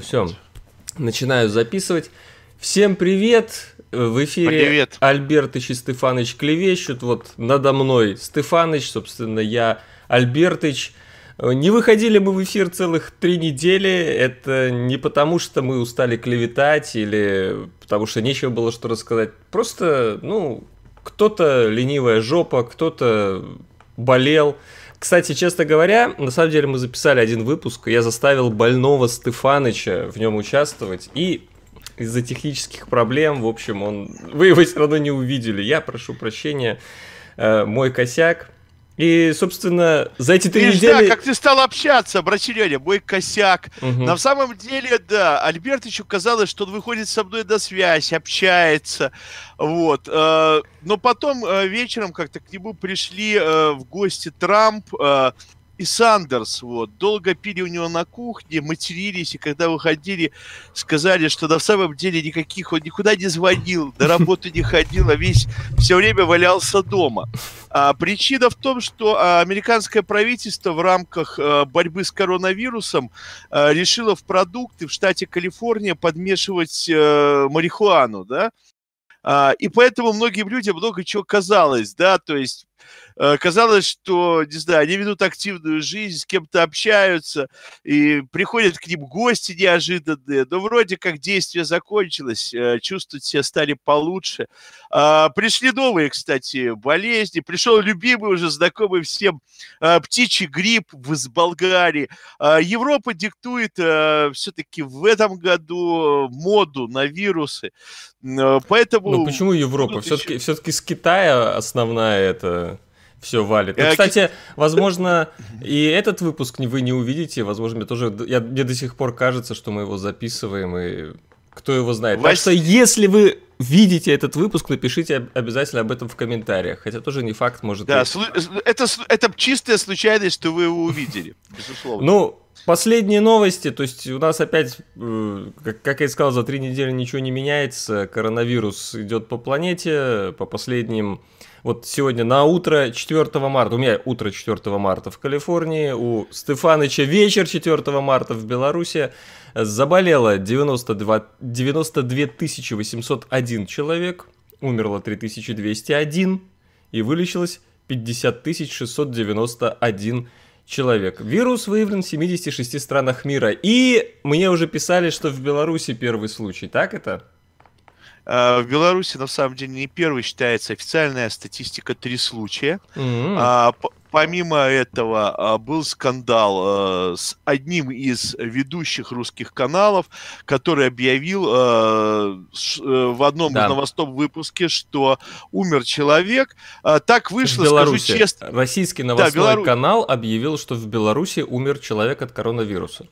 Все, начинаю записывать. Всем привет! В эфире привет. Альбертыч и Стефаныч клевещут. Вот надо мной Стефаныч, собственно, я Альбертыч. Не выходили мы в эфир целых три недели. Это не потому, что мы устали клеветать или потому что нечего было что рассказать. Просто, ну, кто-то ленивая жопа, кто-то болел. Кстати, честно говоря, на самом деле мы записали один выпуск, я заставил больного Стефаныча в нем участвовать, и из-за технических проблем, в общем, он... Вы его все равно не увидели. Я прошу прощения, э, мой косяк. И, собственно, за эти три Видишь, недели... Да, как ты стал общаться, братья, мой косяк. Угу. На самом деле, да, Альберт еще казалось, что он выходит со мной на связь, общается, вот. Э, но потом э, вечером как-то к нему пришли э, в гости Трамп, и Сандерс, вот, долго пили у него на кухне, матерились, и когда выходили, сказали, что на самом деле никаких, он никуда не звонил, на работу не ходил, а весь все время валялся дома. А причина в том, что а, американское правительство в рамках а, борьбы с коронавирусом а, решило в продукты в штате Калифорния подмешивать а, марихуану, да, а, и поэтому многим людям много чего казалось, да, то есть казалось, что, не знаю, они ведут активную жизнь, с кем-то общаются, и приходят к ним гости неожиданные, но вроде как действие закончилось, э, чувствовать себя стали получше. А, пришли новые, кстати, болезни, пришел любимый уже знакомый всем э, птичий грипп из Болгарии. А, Европа диктует все-таки в этом году моду на вирусы, поэтому... Ну почему Европа? Все-таки все с Китая основная это все валит. Ну, кстати, возможно, и этот выпуск вы не увидите, возможно, мне тоже, я, мне до сих пор кажется, что мы его записываем, и кто его знает. Так что, если вы видите этот выпуск, напишите обязательно об этом в комментариях. Хотя тоже не факт, может Да, это, это чистая случайность, что вы его увидели, безусловно. Ну, Последние новости, то есть у нас опять, э, как я и сказал, за три недели ничего не меняется, коронавирус идет по планете, по последним вот сегодня на утро 4 марта, у меня утро 4 марта в Калифорнии, у Стефаныча вечер 4 марта в Беларуси, заболело 92, 92 801 человек, умерло 3201 и вылечилось 50 691 человек. Вирус выявлен в 76 странах мира. И мне уже писали, что в Беларуси первый случай. Так это? А, в Беларуси, на самом деле, не первый считается официальная статистика три случая. Mm-hmm. А, помимо этого а, был скандал а, с одним из ведущих русских каналов, который объявил э, в одном да. из новостном выпуске, что умер человек. Так вышло, в Беларуси. скажу честно. Российский новостной да, Белору... канал объявил, что в Беларуси умер человек от коронавируса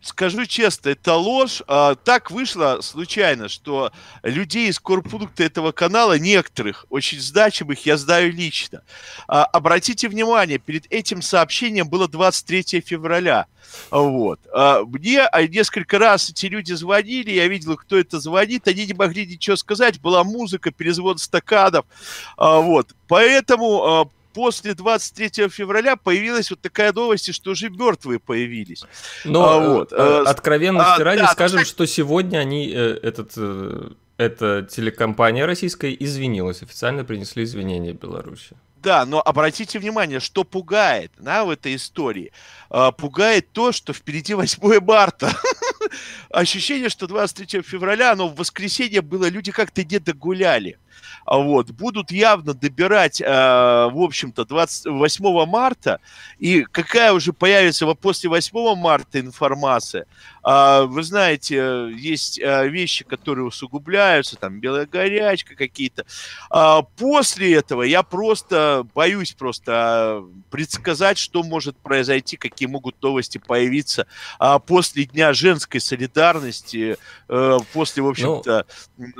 скажу честно, это ложь. А, так вышло случайно, что людей из корпункта этого канала, некоторых, очень значимых, я знаю лично. А, обратите внимание, перед этим сообщением было 23 февраля. Вот. А, мне а, несколько раз эти люди звонили, я видел, кто это звонит, они не могли ничего сказать, была музыка, перезвон стаканов. А, вот. Поэтому а, после 23 февраля появилась вот такая новость, что уже мертвые появились. Но а, вот. Э, э откровенности а, ради да, скажем, что сегодня они, э, этот, э, эта телекомпания российская извинилась, официально принесли извинения Беларуси. Да, но обратите внимание, что пугает да, в этой истории. А, пугает то, что впереди 8 марта. Ощущение, что 23 февраля, оно в воскресенье было, люди как-то не догуляли. А вот, будут явно добирать, э, в общем-то, 28 марта, и какая уже появится после 8 марта информация, э, вы знаете, есть э, вещи, которые усугубляются, там, белая горячка какие-то. Э, после этого я просто боюсь просто предсказать, что может произойти, какие могут новости появиться э, после Дня женской солидарности, э, после, в ну, общем-то,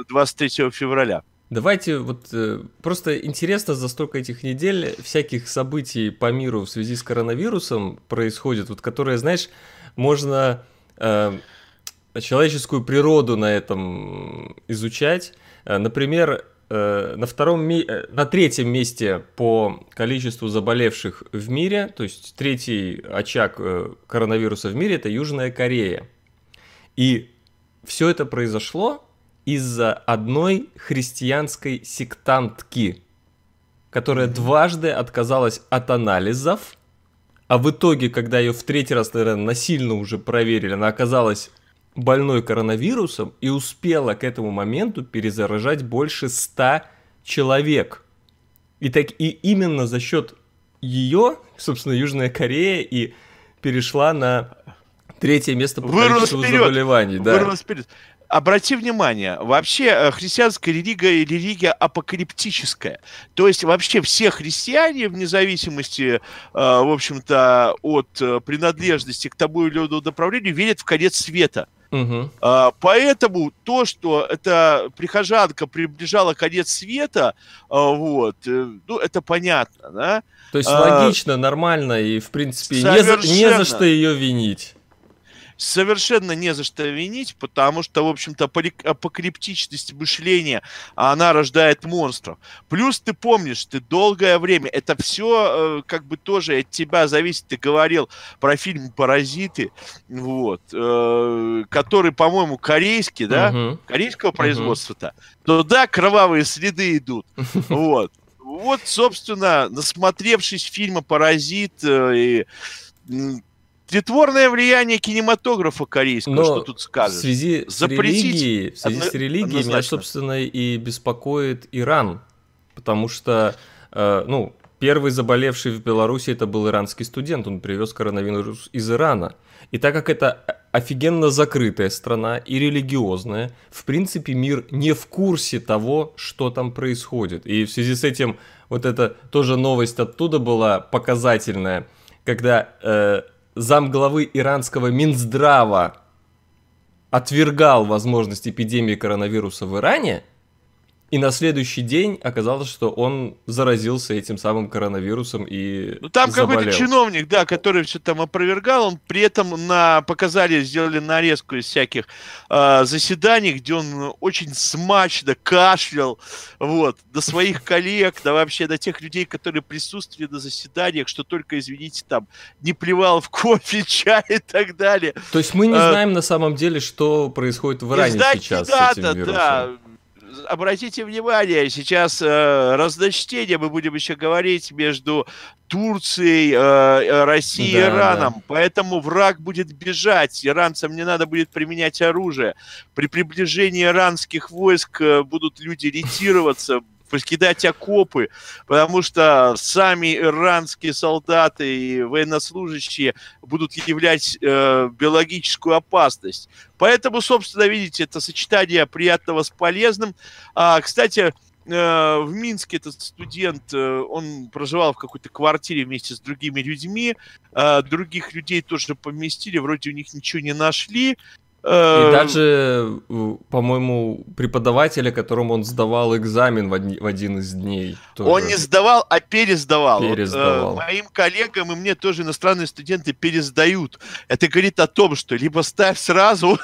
23 февраля. Давайте вот э, просто интересно за столько этих недель всяких событий по миру в связи с коронавирусом происходит, вот которые, знаешь, можно э, человеческую природу на этом изучать. Э, например, э, на втором, э, на третьем месте по количеству заболевших в мире, то есть третий очаг коронавируса в мире, это Южная Корея. И все это произошло из-за одной христианской сектантки, которая дважды отказалась от анализов, а в итоге, когда ее в третий раз, наверное, насильно уже проверили, она оказалась больной коронавирусом и успела к этому моменту перезаражать больше ста человек. И, так, и именно за счет ее, собственно, Южная Корея и перешла на третье место по количеству заболеваний. Да. Вырвалась вперед. Обрати внимание, вообще э, христианская религия религия апокалиптическая. То есть вообще все христиане, вне зависимости, э, в общем-то, от э, принадлежности к тому или иному направлению, верят в конец света. Угу. Поэтому то, что эта прихожанка приближала конец света, вот, ну, это понятно, да? То есть логично, а, нормально и, в принципе, не за, не за что ее винить совершенно не за что винить, потому что, в общем-то, апокалиптичность мышления, она рождает монстров. Плюс ты помнишь, ты долгое время, это все э, как бы тоже от тебя зависит, ты говорил про фильм «Паразиты», вот, э, который, по-моему, корейский, да, угу. корейского производства-то, то да, кровавые следы идут, вот. Вот, собственно, насмотревшись фильма «Паразит», э, и Притворное влияние кинематографа корейского, Но что тут скажешь? В связи с религией, в связи с религией меня, собственно, и беспокоит Иран, потому что, э, ну, первый заболевший в Беларуси это был иранский студент, он привез коронавирус из Ирана. И так как это офигенно закрытая страна и религиозная, в принципе, мир не в курсе того, что там происходит. И в связи с этим вот эта тоже новость оттуда была показательная, когда э, замглавы иранского Минздрава отвергал возможность эпидемии коронавируса в Иране – и на следующий день оказалось, что он заразился этим самым коронавирусом и Ну там какой-то чиновник, да, который все там опровергал, он при этом на показали, сделали нарезку из всяких э, заседаний, где он очень смачно кашлял, вот, до своих коллег, да вообще до тех людей, которые присутствовали на заседаниях, что только, извините, там не плевал в кофе, чай и так далее. То есть мы не а, знаем на самом деле, что происходит в Иране сейчас да, с этим вирусом. Да, обратите внимание, сейчас э, разночтение, мы будем еще говорить, между Турцией, э, э Россией да, и Ираном. Да. Поэтому враг будет бежать. Иранцам не надо будет применять оружие. При приближении иранских войск э, будут люди ретироваться, покидать окопы, потому что сами иранские солдаты и военнослужащие будут являть э, биологическую опасность. Поэтому, собственно, видите, это сочетание приятного с полезным. А, кстати, э, в Минске этот студент, э, он проживал в какой-то квартире вместе с другими людьми, э, других людей тоже поместили, вроде у них ничего не нашли, и эм. даже, по-моему, преподавателя, которому он сдавал экзамен в, один, в один из дней. Тоже. Он не сдавал, а пересдавал. Пересдавал. Вот, э, моим коллегам и мне тоже иностранные студенты пересдают. Это говорит о том, что либо ставь сразу,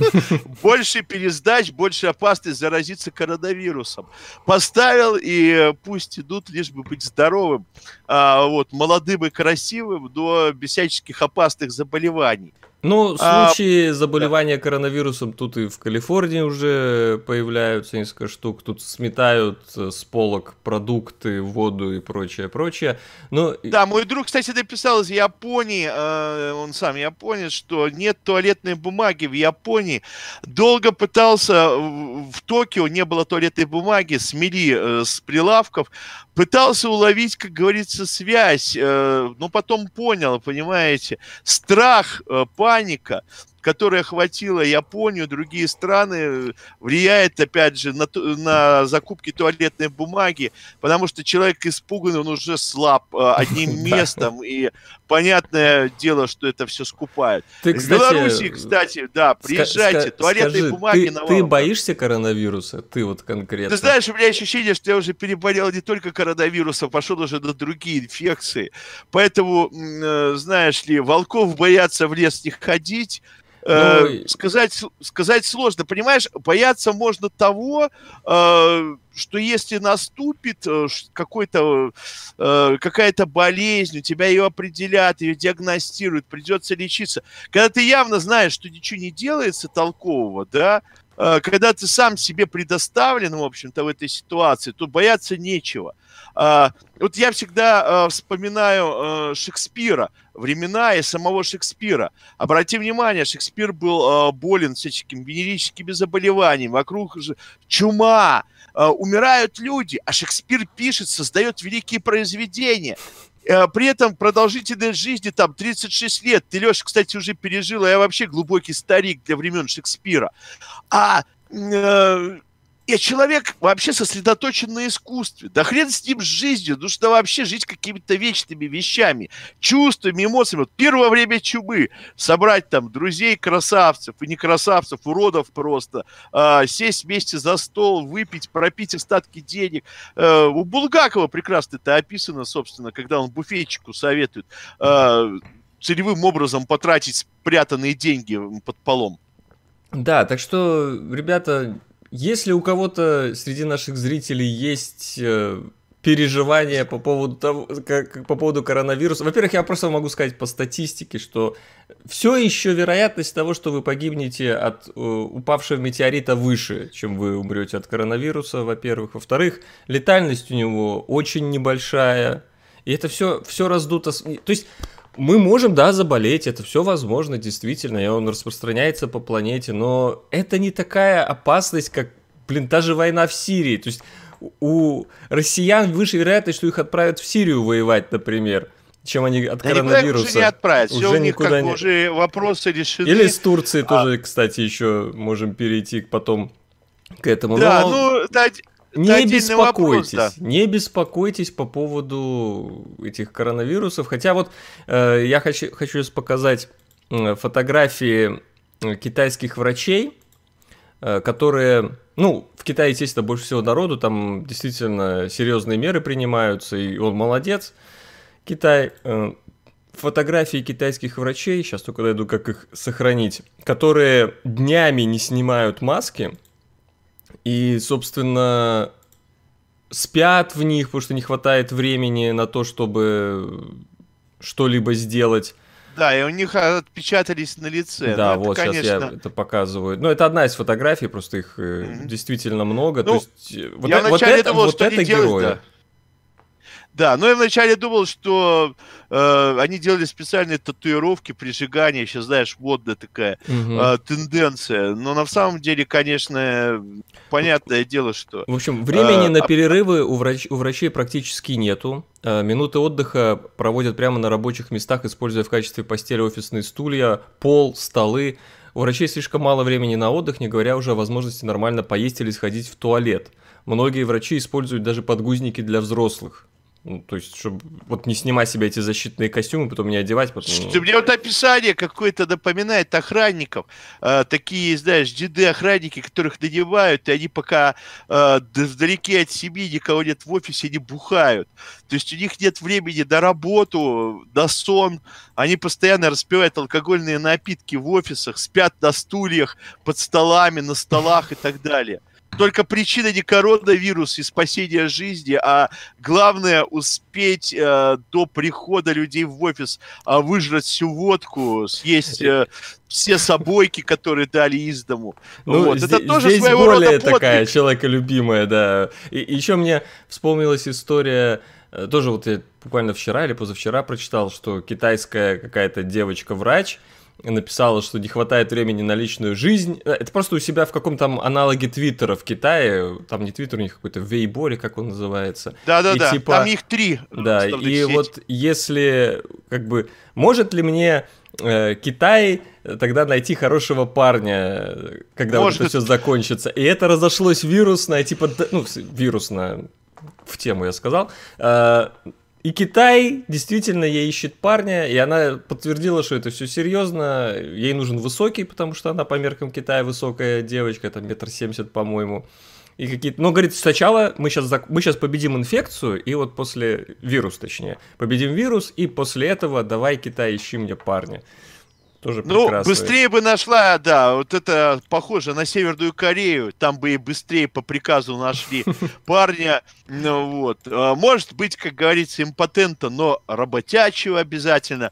больше пересдач, больше опасность заразиться коронавирусом. Поставил, и пусть идут, лишь бы быть здоровым, а, вот, молодым и красивым, до всяческих опасных заболеваний. Ну, а, случаи а, заболевания да. коронавирусом тут и в Калифорнии уже появляются несколько штук. Тут сметают э, с полок продукты, воду и прочее, прочее. Но... Да, мой друг, кстати, написал из Японии, э, он сам японец, что нет туалетной бумаги в Японии. Долго пытался, в Токио не было туалетной бумаги, смели э, с прилавков, пытался уловить, как говорится, связь, э, но потом понял, понимаете, страх, э, паника, которая охватила Японию, другие страны, влияет, опять же, на, на закупки туалетной бумаги, потому что человек испуган, он уже слаб э, одним местом, и понятное дело, что это все скупает. Ты, кстати, В Беларуси, кстати, да, приезжайте, туалетной скажи, бумаги ты, Ты боишься коронавируса? Ты вот конкретно. Ты знаешь, у меня ощущение, что я уже переболел не только коронавирусом, пошел уже на другие инфекции. Поэтому, э, знаешь ли, волков боятся в лес не ходить, Э, ну, сказать, сказать сложно. Понимаешь, бояться можно того, э, что если наступит э, какой-то, э, какая-то болезнь, у тебя ее определят, ее диагностируют, придется лечиться. Когда ты явно знаешь, что ничего не делается толкового, да, когда ты сам себе предоставлен, в общем-то, в этой ситуации, то бояться нечего. А, вот я всегда а, вспоминаю а, Шекспира, времена и самого Шекспира. Обрати внимание, Шекспир был болен всяческими венерическими заболеваниями, вокруг чума, умирают люди, а Шекспир пишет, создает великие произведения. При этом продолжительность жизни там 36 лет. Ты, Леша, кстати, уже пережил, а я вообще глубокий старик для времен Шекспира. А э, я человек вообще сосредоточен на искусстве. Да хрен с ним с жизнью. Нужно вообще жить какими-то вечными вещами, чувствами, эмоциями. Вот первое время чумы собрать там друзей красавцев и не красавцев, уродов просто, э, сесть вместе за стол, выпить, пропить остатки денег. Э, у Булгакова прекрасно это описано, собственно, когда он буфетчику советует э, целевым образом потратить спрятанные деньги под полом. Да, так что, ребята, если у кого-то среди наших зрителей есть э, переживания по поводу того, как, по поводу коронавируса. Во-первых, я просто могу сказать по статистике, что все еще вероятность того, что вы погибнете от э, упавшего метеорита выше, чем вы умрете от коронавируса, во-первых. Во-вторых, летальность у него очень небольшая. И это все, все раздуто. То есть мы можем, да, заболеть, это все возможно, действительно, и он распространяется по планете, но это не такая опасность, как, блин, та же война в Сирии. То есть у россиян выше вероятность, что их отправят в Сирию воевать, например, чем они от да коронавируса. уже не отправят, уже у них как не... уже вопросы решены. Или с Турции а... тоже, кстати, еще можем перейти потом к этому. Да, Но... ну, да, не беспокойтесь, вопрос, да. не беспокойтесь по поводу этих коронавирусов. Хотя вот э, я хочу, хочу сейчас показать фотографии э, китайских врачей, э, которые, ну, в Китае, естественно, больше всего народу, там действительно серьезные меры принимаются, и он молодец. Китай, э, фотографии китайских врачей, сейчас только найду, как их сохранить, которые днями не снимают маски, и, собственно, спят в них, потому что не хватает времени на то, чтобы что-либо сделать. Да, и у них отпечатались на лице. Да, ну, вот это, конечно... сейчас я это показываю. Ну, это одна из фотографий, просто их mm-hmm. действительно много. Ну, то есть, э, вот, я это, вначале вот думал, это, что вот это герои. Да. Да, но я вначале думал, что э, они делали специальные татуировки, прижигания, сейчас, знаешь, модная такая угу. э, тенденция. Но на самом деле, конечно, понятное дело, что... В общем, времени э, на а перерывы у, врач, у врачей практически нету. Э, минуты отдыха проводят прямо на рабочих местах, используя в качестве постели офисные стулья, пол, столы. У врачей слишком мало времени на отдых, не говоря уже о возможности нормально поесть или сходить в туалет. Многие врачи используют даже подгузники для взрослых. Ну, то есть, чтобы вот не снимать себе эти защитные костюмы, потом не одевать, потом... Что, мне вот описание какое-то напоминает охранников. Э, такие, знаешь, деды-охранники, которых надевают, и они пока э, вдалеке от семьи, никого нет в офисе, они бухают. То есть у них нет времени на работу, на сон. Они постоянно распивают алкогольные напитки в офисах, спят на стульях, под столами, на столах и так далее. Только причина не коронавирус и спасение жизни, а главное успеть э, до прихода людей в офис э, выжрать всю водку, съесть э, все собойки, которые дали из дому. Ну, вот. здесь, Это тоже здесь своего более рода такая человеколюбимая, да. И, и еще мне вспомнилась история, э, тоже вот я буквально вчера или позавчера прочитал, что китайская какая-то девочка-врач, написала, что не хватает времени на личную жизнь. Э, это просто у себя в каком-то аналоге Твиттера в Китае. Там не Твиттер, у них какой-то Вейборе, как он называется. Да-да-да, типа, там их три. Да, и сеть. вот если, как бы, может ли мне э, Китай тогда найти хорошего парня, когда может. вот это все закончится? И это разошлось вирусно, типа, ну, вирусно, в тему я сказал, э, и Китай действительно ей ищет парня, и она подтвердила, что это все серьезно. Ей нужен высокий, потому что она по меркам Китая высокая девочка, там метр семьдесят, по-моему. И какие-то... Ну, говорит, сначала мы сейчас, зак... мы сейчас победим инфекцию, и вот после... Вирус, точнее. Победим вирус, и после этого давай, Китай, ищи мне парня. Тоже ну, быстрее бы нашла, да, вот это похоже на Северную Корею, там бы и быстрее по приказу нашли парня, ну вот. А, может быть, как говорится, импотента, но работячего обязательно.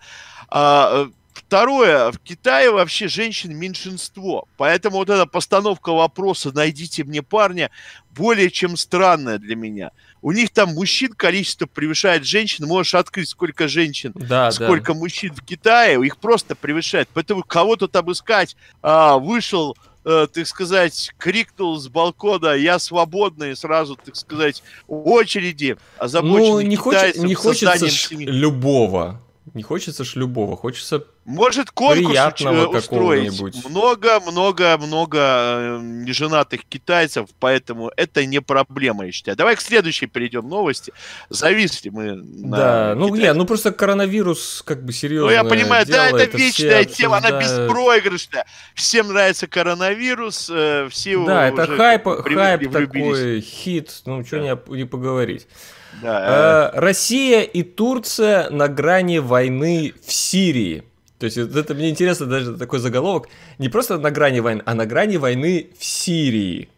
А, Второе, в Китае вообще женщин меньшинство, поэтому вот эта постановка вопроса «найдите мне парня» более чем странная для меня. У них там мужчин количество превышает женщин, можешь открыть, сколько женщин, да, сколько да. мужчин в Китае, их просто превышает. Поэтому кого-то там искать, а, вышел э, так сказать, крикнул с балкона «Я свободный!» сразу, так сказать, очереди, озабоченный ну, не, хочет, не хочется любого. Не хочется ж любого, хочется может конкурс э, устроить. Много-много-много э, неженатых китайцев, поэтому это не проблема, я считаю. Давай к следующей перейдем новости. Зависли мы на Да, ну нет, ну просто коронавирус как бы серьезно. Ну я понимаю, дело, да, это, это вечная тема, она беспроигрышная. Всем нравится коронавирус, э, все Да, это хайп, хайп такой, хит, ну что да. не, не поговорить. Да. Россия и Турция на грани войны в Сирии. То есть вот это мне интересно даже такой заголовок. Не просто на грани войны, а на грани войны в Сирии.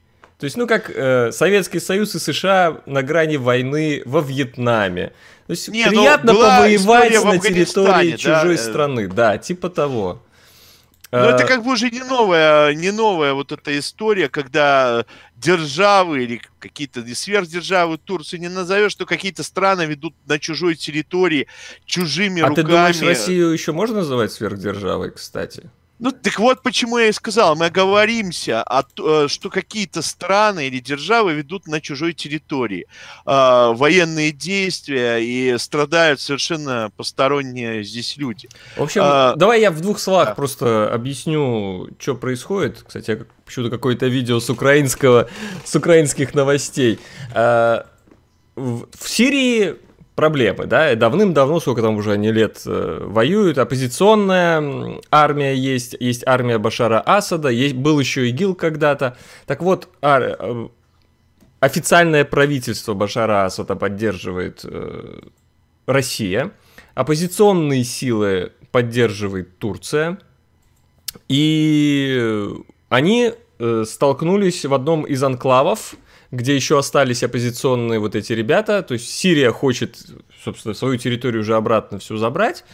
То есть, ну, как э, Советский Союз и США на грани войны во Вьетнаме. То есть, Не, ну, приятно повоевать на территории чужой да? страны. Да, типа того. Но ну, это э, как бы уже не новая, не новая вот эта история, когда державы или какие-то сверхдержавы Турции не назовешь, что какие-то страны ведут на чужой территории чужими а руками. А ты думаешь, Россию еще можно называть сверхдержавой, кстати? Ну, так вот почему я и сказал, мы оговоримся, о, э, что какие-то страны или державы ведут на чужой территории э, военные действия и страдают совершенно посторонние здесь люди. В общем, а, давай я в двух словах да. просто объясню, что происходит. Кстати, я почему-то какое-то видео с украинского, с украинских новостей. Э, в, в Сирии проблемы, да, давным-давно, сколько там уже они лет э, воюют, оппозиционная армия есть, есть армия Башара Асада, есть, был еще ИГИЛ когда-то, так вот, ар, э, официальное правительство Башара Асада поддерживает э, Россия, оппозиционные силы поддерживает Турция, и они э, столкнулись в одном из анклавов, где еще остались оппозиционные вот эти ребята. То есть Сирия хочет, собственно, свою территорию уже обратно всю забрать.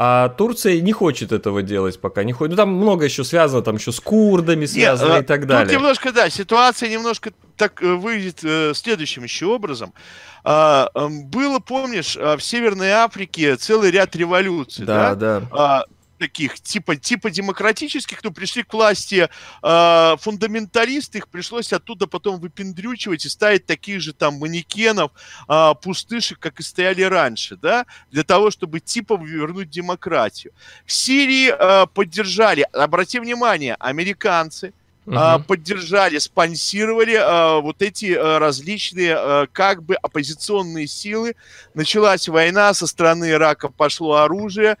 А Турция не хочет этого делать пока, не хочет. Ну, там много еще связано, там еще с курдами связано Нет, и так далее. Тут немножко, да, ситуация немножко так э, выглядит э, следующим еще образом. А, э, было, помнишь, а, в Северной Африке целый ряд революций, да? Да, да. А, таких типа, типа демократических, но пришли к власти э, фундаменталисты, их пришлось оттуда потом выпендрючивать и ставить таких же там манекенов, э, пустышек, как и стояли раньше, да, для того, чтобы типа вернуть демократию. В Сирии э, поддержали, обрати внимание, американцы, Uh-huh. поддержали, спонсировали а, вот эти а, различные а, как бы оппозиционные силы. Началась война, со стороны Ирака пошло оружие,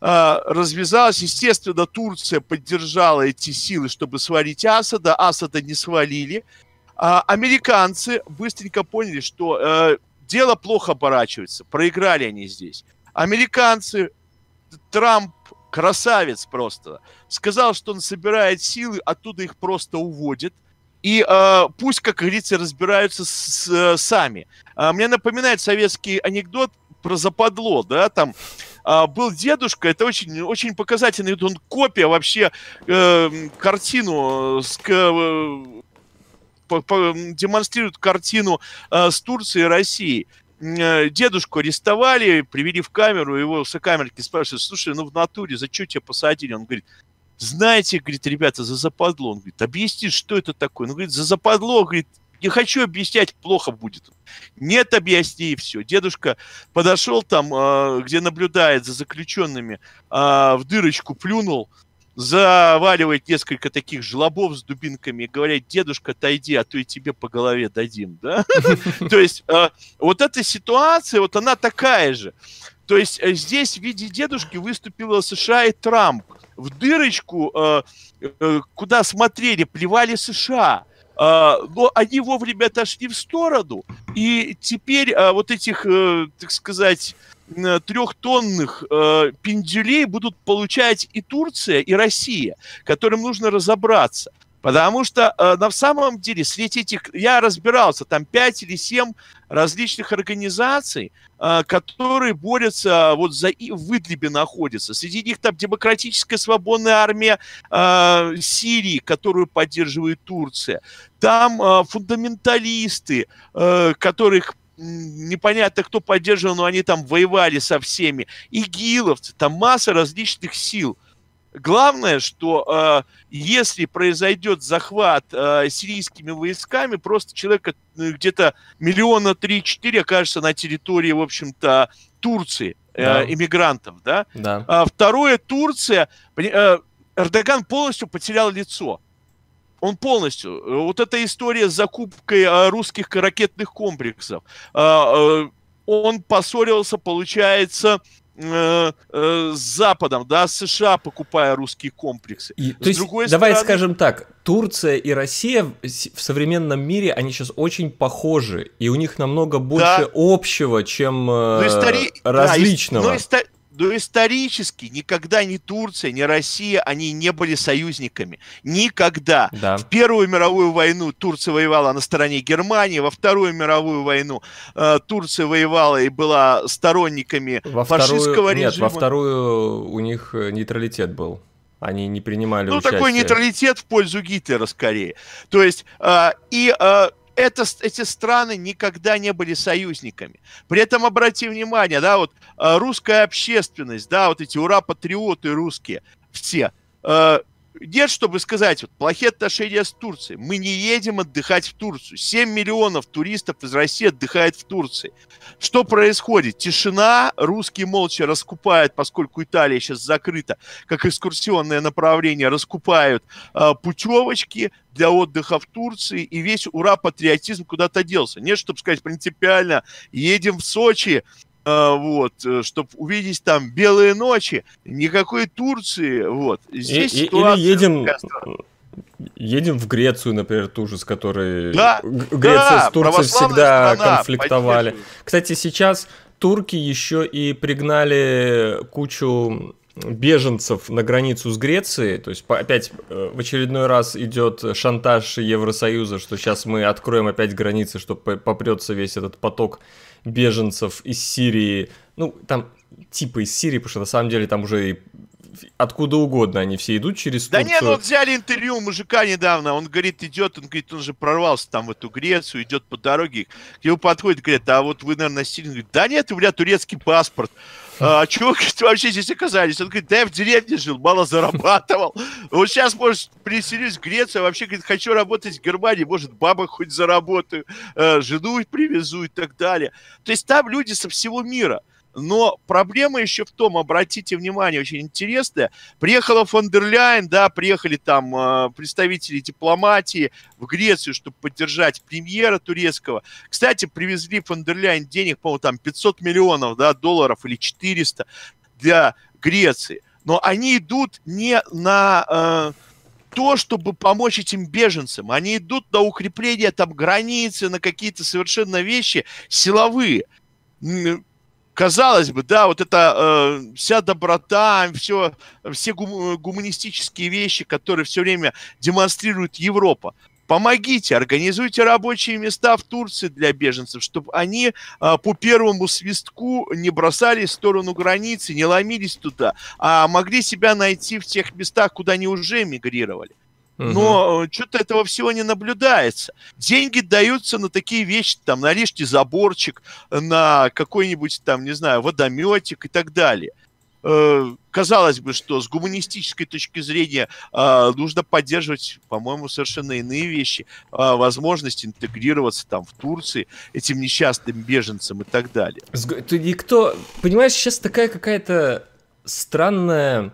развязалась. Естественно, Турция поддержала эти силы, чтобы свалить Асада. Асада не свалили. А американцы быстренько поняли, что э, дело плохо оборачивается. Проиграли они здесь. Американцы, Трамп, красавец просто, сказал, что он собирает силы, оттуда их просто уводит. И э, пусть, как говорится, разбираются с, с, э, сами. Э, мне напоминает советский анекдот про западло, да, там а, был дедушка, это очень, очень показательный, он копия вообще э, картину с, э, по, по, демонстрирует картину э, с Турцией и Россией. Э, дедушку арестовали, привели в камеру, его сокамерки спрашивают, слушай, ну в натуре, за что тебя посадили? Он говорит, знаете, говорит, ребята, за западло. Он говорит, объясни, что это такое? Он говорит, за западло, говорит, не хочу объяснять, плохо будет. Нет, объясни, и все. Дедушка подошел там, э, где наблюдает за заключенными, э, в дырочку плюнул, заваливает несколько таких жлобов с дубинками и говорит, дедушка, отойди, а то и тебе по голове дадим, да? То есть э, вот эта ситуация, вот она такая же. То есть здесь в виде дедушки выступила США и Трамп. В дырочку, куда смотрели, плевали США. А, но они вовремя отошли в сторону, и теперь а, вот этих, э, так сказать, трехтонных э, пендюлей будут получать и Турция, и Россия, которым нужно разобраться. Потому что э, на самом деле среди этих, я разбирался, там 5 или 7 различных организаций, э, которые борются, вот за, в Идлибе находятся. Среди них там Демократическая свободная армия э, Сирии, которую поддерживает Турция. Там э, фундаменталисты, э, которых непонятно кто поддерживал, но они там воевали со всеми. Игиловцы, там масса различных сил – Главное, что э, если произойдет захват э, сирийскими войсками, просто человек э, где-то миллиона три-четыре окажется на территории, в общем-то, Турции, э, да. иммигрантов, да? Да. А второе, Турция, э, Эрдоган полностью потерял лицо. Он полностью. Вот эта история с закупкой э, русских ракетных комплексов. Э, э, он поссорился, получается, Э, э, с Западом, да, с США, покупая русские комплексы. И, то есть, другой давай стороны... скажем так, Турция и Россия в современном мире, они сейчас очень похожи, и у них намного больше да. общего, чем э, истори... различного. Да, исто... Но исторически никогда ни Турция, ни Россия, они не были союзниками. Никогда. Да. В Первую мировую войну Турция воевала на стороне Германии, во Вторую мировую войну э, Турция воевала и была сторонниками во фашистского вторую... режима. Нет, во вторую у них э, нейтралитет был. Они не принимали ну, участие. Ну, такой нейтралитет в пользу Гитлера скорее. То есть, э, и э, это, эти страны никогда не были союзниками. При этом обрати внимание, да, вот э, русская общественность, да, вот эти ура-патриоты русские, все, э, нет, чтобы сказать, вот, плохие отношения с Турцией. Мы не едем отдыхать в Турцию. 7 миллионов туристов из России отдыхает в Турции. Что происходит? Тишина, русские молча раскупают, поскольку Италия сейчас закрыта, как экскурсионное направление, раскупают э, путевочки для отдыха в Турции, и весь ура-патриотизм куда-то делся. Нет, чтобы сказать принципиально, едем в Сочи, вот, э, чтобы увидеть там белые ночи, никакой Турции, вот. Здесь и, ситуация... Или едем, едем в Грецию, например, ту же, с которой да, Греция да, с Турцией всегда страна, конфликтовали. Кстати, сейчас турки еще и пригнали кучу беженцев на границу с Грецией, то есть опять э, в очередной раз идет шантаж Евросоюза, что сейчас мы откроем опять границы, чтобы попрется весь этот поток беженцев из Сирии, ну, там типа из Сирии, потому что на самом деле там уже и откуда угодно они все идут через Турцию. Да нет, ну вот взяли интервью у мужика недавно, он говорит, идет, он говорит, он же прорвался там в эту Грецию, идет по дороге, к нему подходит, говорит, а вот вы, наверное, Сирии, говорит, да нет, у меня турецкий паспорт. А, чего вообще здесь оказались? Он говорит, да я в деревне жил, мало зарабатывал. Вот сейчас, может, переселюсь в Грецию, а вообще, говорит, хочу работать в Германии, может, баба хоть заработаю, э, жену привезу и так далее. То есть там люди со всего мира. Но проблема еще в том, обратите внимание, очень интересная, приехала фон дер Ляйен, да, приехали там э, представители дипломатии в Грецию, чтобы поддержать премьера турецкого. Кстати, привезли фон дер Ляйен денег, по-моему, там 500 миллионов да, долларов или 400 для Греции. Но они идут не на... Э, то, чтобы помочь этим беженцам. Они идут на укрепление там границы, на какие-то совершенно вещи силовые казалось бы, да, вот эта э, вся доброта, все, все гум, гуманистические вещи, которые все время демонстрирует Европа. Помогите, организуйте рабочие места в Турции для беженцев, чтобы они э, по первому свистку не бросались в сторону границы, не ломились туда, а могли себя найти в тех местах, куда они уже мигрировали но угу. что-то этого всего не наблюдается. Деньги даются на такие вещи, там, на лишний заборчик, на какой-нибудь там, не знаю, водометик и так далее. Э, казалось бы, что с гуманистической точки зрения э, нужно поддерживать, по-моему, совершенно иные вещи, э, возможность интегрироваться там в Турции этим несчастным беженцам и так далее. Никто, понимаешь, сейчас такая какая-то странная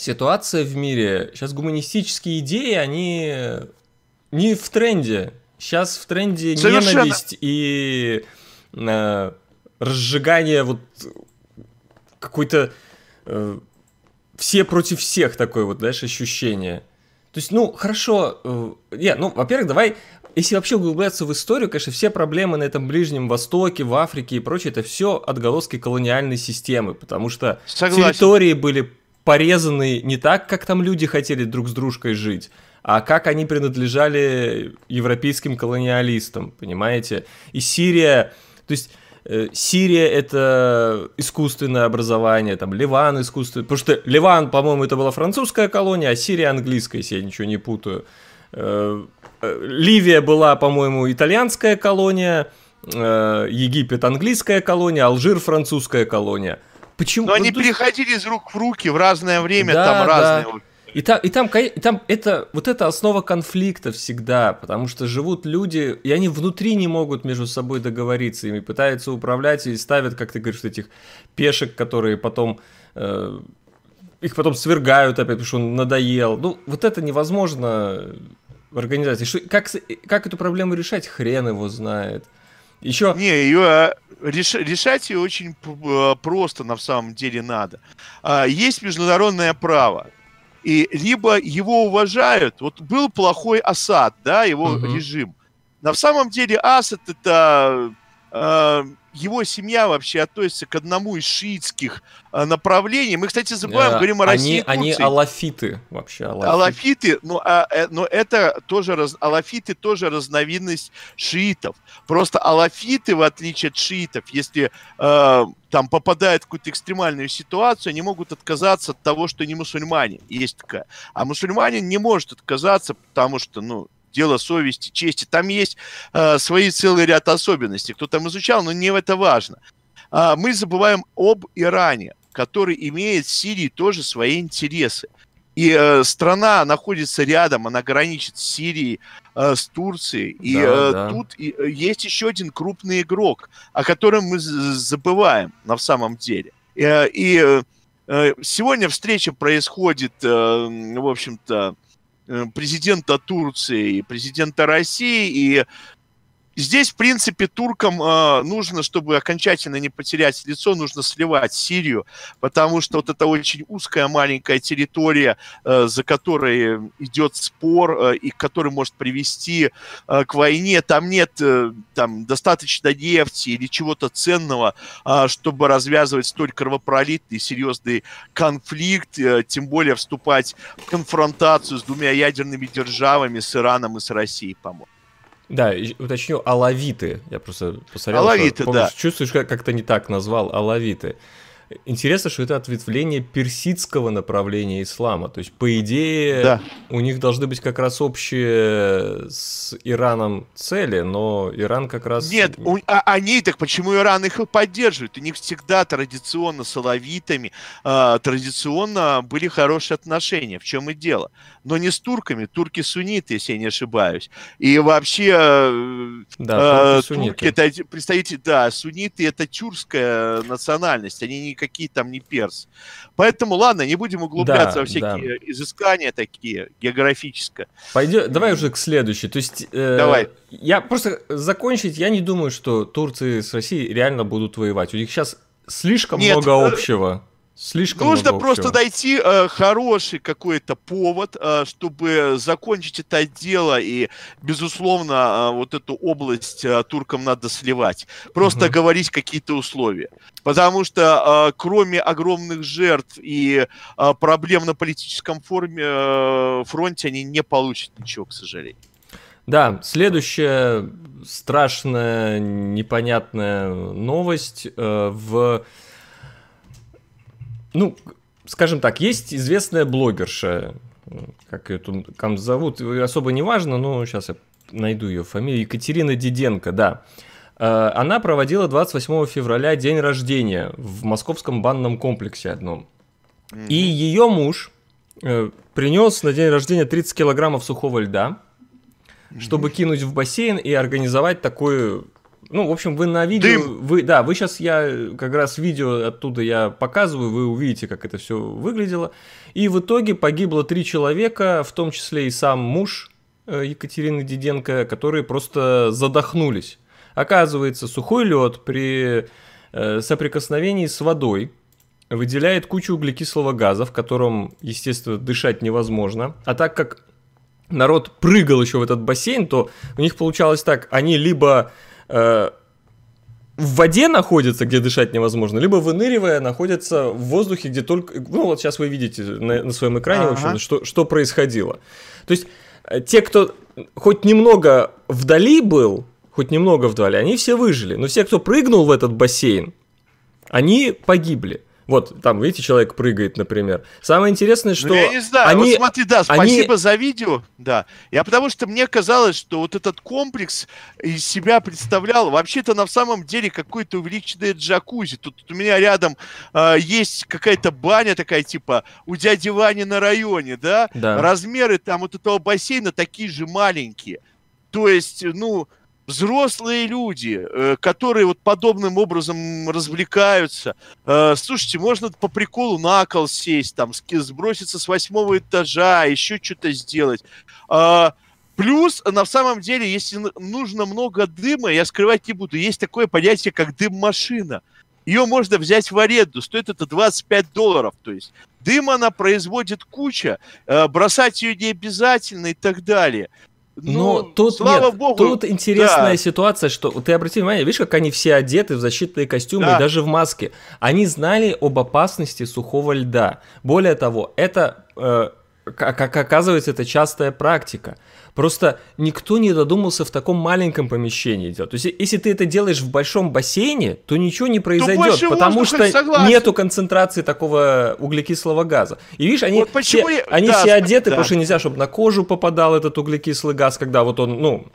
ситуация в мире, сейчас гуманистические идеи, они не в тренде. Сейчас в тренде Совершенно. ненависть и э, разжигание вот какой-то э, все против всех такое вот, знаешь, ощущение. То есть, ну, хорошо, э, не, ну, во-первых, давай, если вообще углубляться в историю, конечно, все проблемы на этом Ближнем Востоке, в Африке и прочее, это все отголоски колониальной системы, потому что Согласен. территории были порезаны не так, как там люди хотели друг с дружкой жить, а как они принадлежали европейским колониалистам, понимаете? И Сирия, то есть Э, Сирия это искусственное образование, там Ливан искусственное, потому что Ливан, по-моему, это была французская колония, а Сирия английская, если я ничего не путаю. Э, э, Ливия была, по-моему, итальянская колония, Египет английская колония, Алжир французская колония. Почему? Но они переходили из рук в руки в разное время, да, там разные. Да. И там, и там, и там это, вот это основа конфликта всегда, потому что живут люди, и они внутри не могут между собой договориться, ими пытаются управлять и ставят, как ты говоришь, этих пешек, которые потом, э, их потом свергают опять, потому что он надоел. Ну, вот это невозможно в организации. Что, как, как эту проблему решать, хрен его знает. Еще... Не, ее реш, решать ее очень э, просто на самом деле надо. А, есть международное право и либо его уважают, вот был плохой Асад, да, его угу. режим. На самом деле Асад это его семья вообще относится к одному из шиитских э, направлений. Мы, кстати, забываем, э, говорим о России. Они, они алафиты вообще. Алафиты, алафиты ну, а, э, но это тоже раз, алафиты тоже разновидность шиитов. Просто алафиты, в отличие от шиитов, если э, там попадают в какую-то экстремальную ситуацию, они могут отказаться от того, что не мусульмане. Есть такая. А мусульманин не может отказаться, потому что, ну, дело совести, чести. Там есть э, свои целый ряд особенностей. Кто там изучал, но не это важно. А, мы забываем об Иране, который имеет в Сирии тоже свои интересы. И э, страна находится рядом, она граничит с Сирией, э, с Турцией. И да, э, да. тут и, э, есть еще один крупный игрок, о котором мы забываем на самом деле. Э, и э, сегодня встреча происходит, э, в общем-то, Э, президента Турции и президента России, и Здесь, в принципе, туркам э, нужно, чтобы окончательно не потерять лицо, нужно сливать Сирию, потому что вот это очень узкая маленькая территория, э, за которой идет спор э, и который может привести э, к войне. Там нет э, там достаточно нефти или чего-то ценного, э, чтобы развязывать столь кровопролитный серьезный конфликт, э, тем более вступать в конфронтацию с двумя ядерными державами, с Ираном и с Россией, по-моему. Да, уточню, алавиты. Я просто посмотрел, алавиты, что, да. чувствуешь, как- как-то не так назвал, алавиты. Интересно, что это ответвление персидского направления ислама. То есть, по идее, да. у них должны быть как раз общие с Ираном цели, но Иран как раз... Нет, у, а, они так почему Иран их поддерживает? У них всегда традиционно с алавитами, э, традиционно были хорошие отношения. В чем и дело? Но не с турками. Турки сунниты, если я не ошибаюсь. И вообще э, да, э, турки, это представители, да, сунниты это тюркская национальность. Они не никакие там не перс. Поэтому, ладно, не будем углубляться да, во всякие да. изыскания такие, географические. Пойдем, давай уже к следующей. То есть, э, давай. Я просто закончить, я не думаю, что Турция с Россией реально будут воевать. У них сейчас слишком Нет, много э, общего. Слишком Нужно просто найти э, хороший какой-то повод, э, чтобы закончить это дело, и, безусловно, э, вот эту область э, туркам надо сливать. Просто угу. говорить какие-то условия. Потому что э, кроме огромных жертв и э, проблем на политическом форме, э, фронте, они не получат ничего, к сожалению. Да, следующая страшная, непонятная новость э, в ну, скажем так, есть известная блогерша, как ее там зовут, особо не важно, но сейчас я найду ее фамилию, Екатерина Диденко, да. Э, она проводила 28 февраля день рождения в московском банном комплексе одном. И ее муж э, принес на день рождения 30 килограммов сухого льда, чтобы кинуть в бассейн и организовать такую ну, в общем, вы на видео, Дым. вы, да, вы сейчас я как раз видео оттуда я показываю, вы увидите, как это все выглядело. И в итоге погибло три человека, в том числе и сам муж э, Екатерины Диденко, которые просто задохнулись. Оказывается, сухой лед при э, соприкосновении с водой выделяет кучу углекислого газа, в котором, естественно, дышать невозможно. А так как народ прыгал еще в этот бассейн, то у них получалось так, они либо э, в воде находятся, где дышать невозможно, либо выныривая находятся в воздухе, где только... Ну вот сейчас вы видите на, на своем экране, ага. в общем, что, что происходило. То есть э, те, кто хоть немного вдали был, хоть немного вдали, они все выжили. Но все, кто прыгнул в этот бассейн, они погибли. Вот, там, видите, человек прыгает, например. Самое интересное, ну, что... Ну, я не знаю, они, вот смотри, да, спасибо они... за видео, да. Я потому что мне казалось, что вот этот комплекс из себя представлял вообще-то на самом деле какой-то увеличенный джакузи. Тут, тут у меня рядом э, есть какая-то баня такая, типа, у дяди Вани на районе, да? да? Размеры там вот этого бассейна такие же маленькие. То есть, ну, взрослые люди, э, которые вот подобным образом развлекаются. Э, слушайте, можно по приколу на кол сесть, там, сброситься с восьмого этажа, еще что-то сделать. А, плюс, на самом деле, если нужно много дыма, я скрывать не буду, есть такое понятие, как дым-машина. Ее можно взять в аренду, стоит это 25 долларов. То есть дым она производит куча, э, бросать ее не обязательно и так далее. Но ну, тут слава нет, богу, тут интересная да. ситуация, что ты обрати внимание, видишь, как они все одеты в защитные костюмы да. и даже в маске. Они знали об опасности сухого льда. Более того, это, э, как оказывается, это частая практика. Просто никто не додумался в таком маленьком помещении делать. То есть, если ты это делаешь в большом бассейне, то ничего не произойдет, потому что согласен. нету концентрации такого углекислого газа. И видишь, они, вот все, я... они да, все одеты, да. потому что нельзя, чтобы на кожу попадал этот углекислый газ, когда вот он, ну,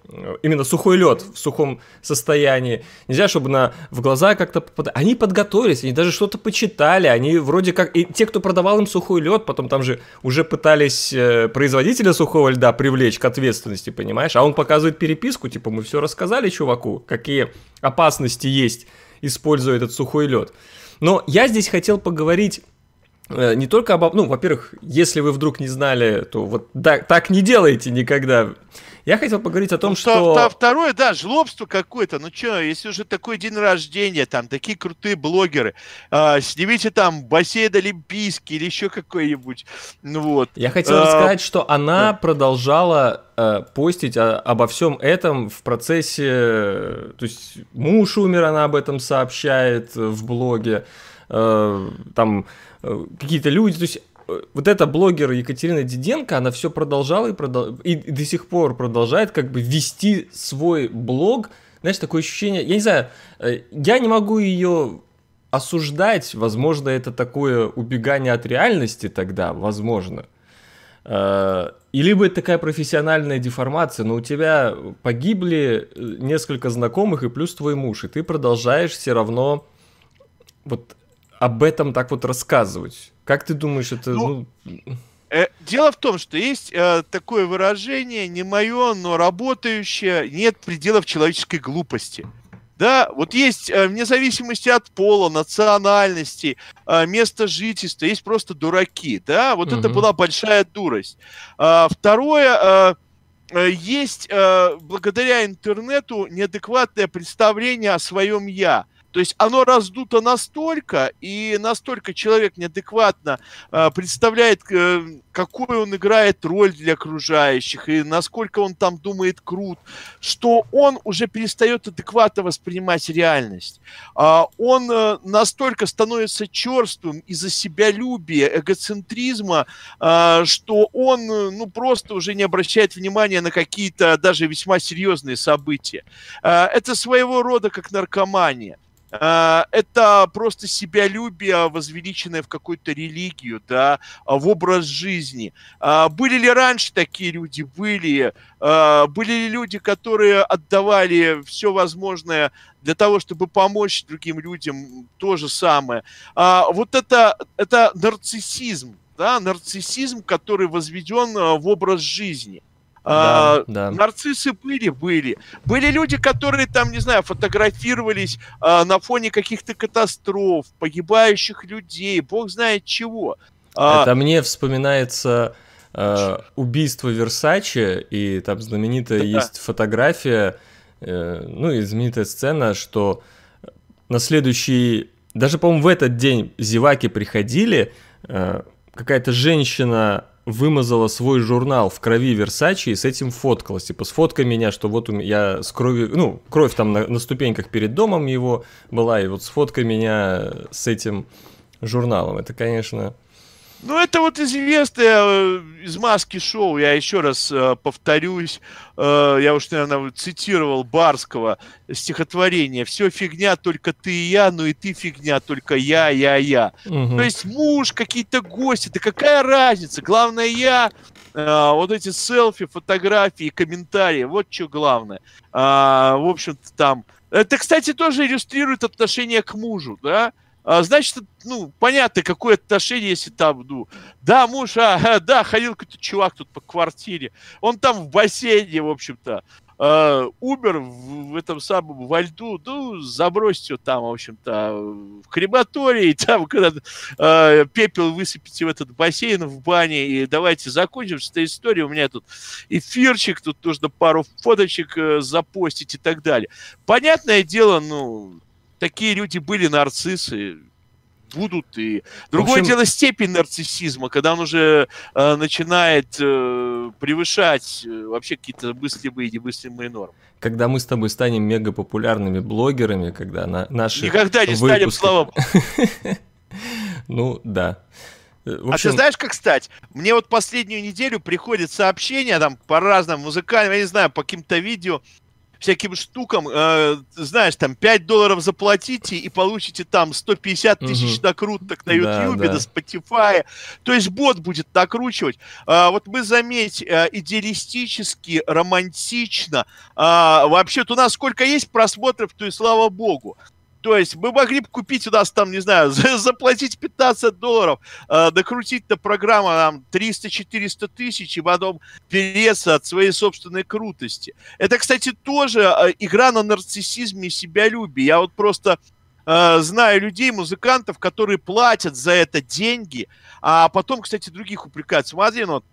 именно сухой лед в сухом состоянии. Нельзя, чтобы на, в глаза как-то попадал. Они подготовились, они даже что-то почитали, они вроде как... И те, кто продавал им сухой лед, потом там же уже пытались э, производителя сухого льда привлечь к ответственности понимаешь? А он показывает переписку, типа, мы все рассказали чуваку, какие опасности есть, используя этот сухой лед. Но я здесь хотел поговорить э, не только об... Ну, во-первых, если вы вдруг не знали, то вот да, так не делайте никогда. Я хотел поговорить о том, ну, что... Второе, да, жлобство какое-то. Ну что, если уже такой день рождения, там такие крутые блогеры, э, снимите там бассейн Олимпийский или еще какой-нибудь. Ну вот. Я хотел а, сказать, что она да. продолжала э, постить о, обо всем этом в процессе... То есть муж умер, она об этом сообщает в блоге. Э, там э, какие-то люди... То есть вот эта блогер Екатерина Диденко, она все продолжала и, продол... и до сих пор продолжает как бы вести свой блог. Знаешь, такое ощущение, я не знаю, э, я не могу ее осуждать, возможно, это такое убегание от реальности тогда, возможно. Э, и либо это такая профессиональная деформация, но у тебя погибли э, несколько знакомых и плюс твой муж, и ты продолжаешь все равно вот об этом так вот рассказывать. Как ты думаешь, это... Ну, ну... Э, дело в том, что есть э, такое выражение, не мое, но работающее, нет пределов человеческой глупости. Да, вот есть, э, вне зависимости от пола, национальности, э, места жительства, есть просто дураки, да, вот угу. это была большая дурость. А, второе, э, э, есть э, благодаря интернету неадекватное представление о своем «я». То есть оно раздуто настолько, и настолько человек неадекватно э, представляет, э, какую он играет роль для окружающих, и насколько он там думает крут, что он уже перестает адекватно воспринимать реальность. Э, он э, настолько становится черствым из-за себялюбия, эгоцентризма, э, что он э, ну, просто уже не обращает внимания на какие-то даже весьма серьезные события. Э, это своего рода как наркомания. А, это просто себялюбие, возвеличенное в какую-то религию, да, в образ жизни. А, были ли раньше такие люди? Были. А, были ли люди, которые отдавали все возможное для того, чтобы помочь другим людям? То же самое. Вот это, это нарциссизм, да, нарциссизм, который возведен в образ жизни. Да, а, да. Нарциссы были, были. Были люди, которые там, не знаю, фотографировались а, на фоне каких-то катастроф, погибающих людей, бог знает чего. А, Это мне вспоминается э, убийство Версаче, и там знаменитая да. есть фотография, э, ну и знаменитая сцена, что на следующий, даже, по-моему, в этот день зеваки приходили, э, какая-то женщина вымазала свой журнал в крови Версачи и с этим фоткалась. Типа, сфоткай меня, что вот я с кровью... Ну, кровь там на, на ступеньках перед домом его была, и вот сфоткай меня с этим журналом. Это, конечно... Ну, это вот известное э, из маски шоу, я еще раз э, повторюсь, э, я уж, наверное, цитировал Барского стихотворение «Все фигня, только ты и я, ну и ты фигня, только я, я, я». Угу. То есть муж, какие-то гости, да какая разница, главное я, э, вот эти селфи, фотографии, комментарии, вот что главное. А, в общем-то, там... Это, кстати, тоже иллюстрирует отношение к мужу, да? А, значит, ну, понятно, какое отношение, если там, ну, да, муж, а, да, ходил какой-то чувак тут по квартире, он там в бассейне, в общем-то, э, умер в, в этом самом во льду, ну, забросьте его там, в общем-то, в крематории, там, когда э, пепел высыпите в этот бассейн в бане, и давайте закончим с этой историей, у меня тут эфирчик, тут нужно пару фоточек э, запостить и так далее. Понятное дело, ну, такие люди были нарциссы, будут и другое общем... дело степень нарциссизма, когда он уже э, начинает э, превышать э, вообще какие-то мыслимые и немыслимые нормы. Когда мы с тобой станем мега популярными блогерами, когда на наши никогда не выпуски... станем, слава Ну да. Общем... А ты знаешь, как стать? Мне вот последнюю неделю приходят сообщения там по разным музыкальным, я не знаю, по каким-то видео, всяким штукам, э, знаешь, там 5 долларов заплатите и получите там 150 тысяч угу. накруток на YouTube, да, да. на Spotify. То есть бот будет накручивать. А, вот мы, заметь, э, идеалистически, романтично. А, вообще-то у нас сколько есть просмотров, то и слава богу. То есть мы могли бы купить у нас там, не знаю, заплатить 15 долларов, докрутить на программу там 300-400 тысяч и потом переться от своей собственной крутости. Это, кстати, тоже э, игра на нарциссизме и себялюбии. Я вот просто э, знаю людей, музыкантов, которые платят за это деньги, а потом, кстати, других упрекают. Смотри, ну вот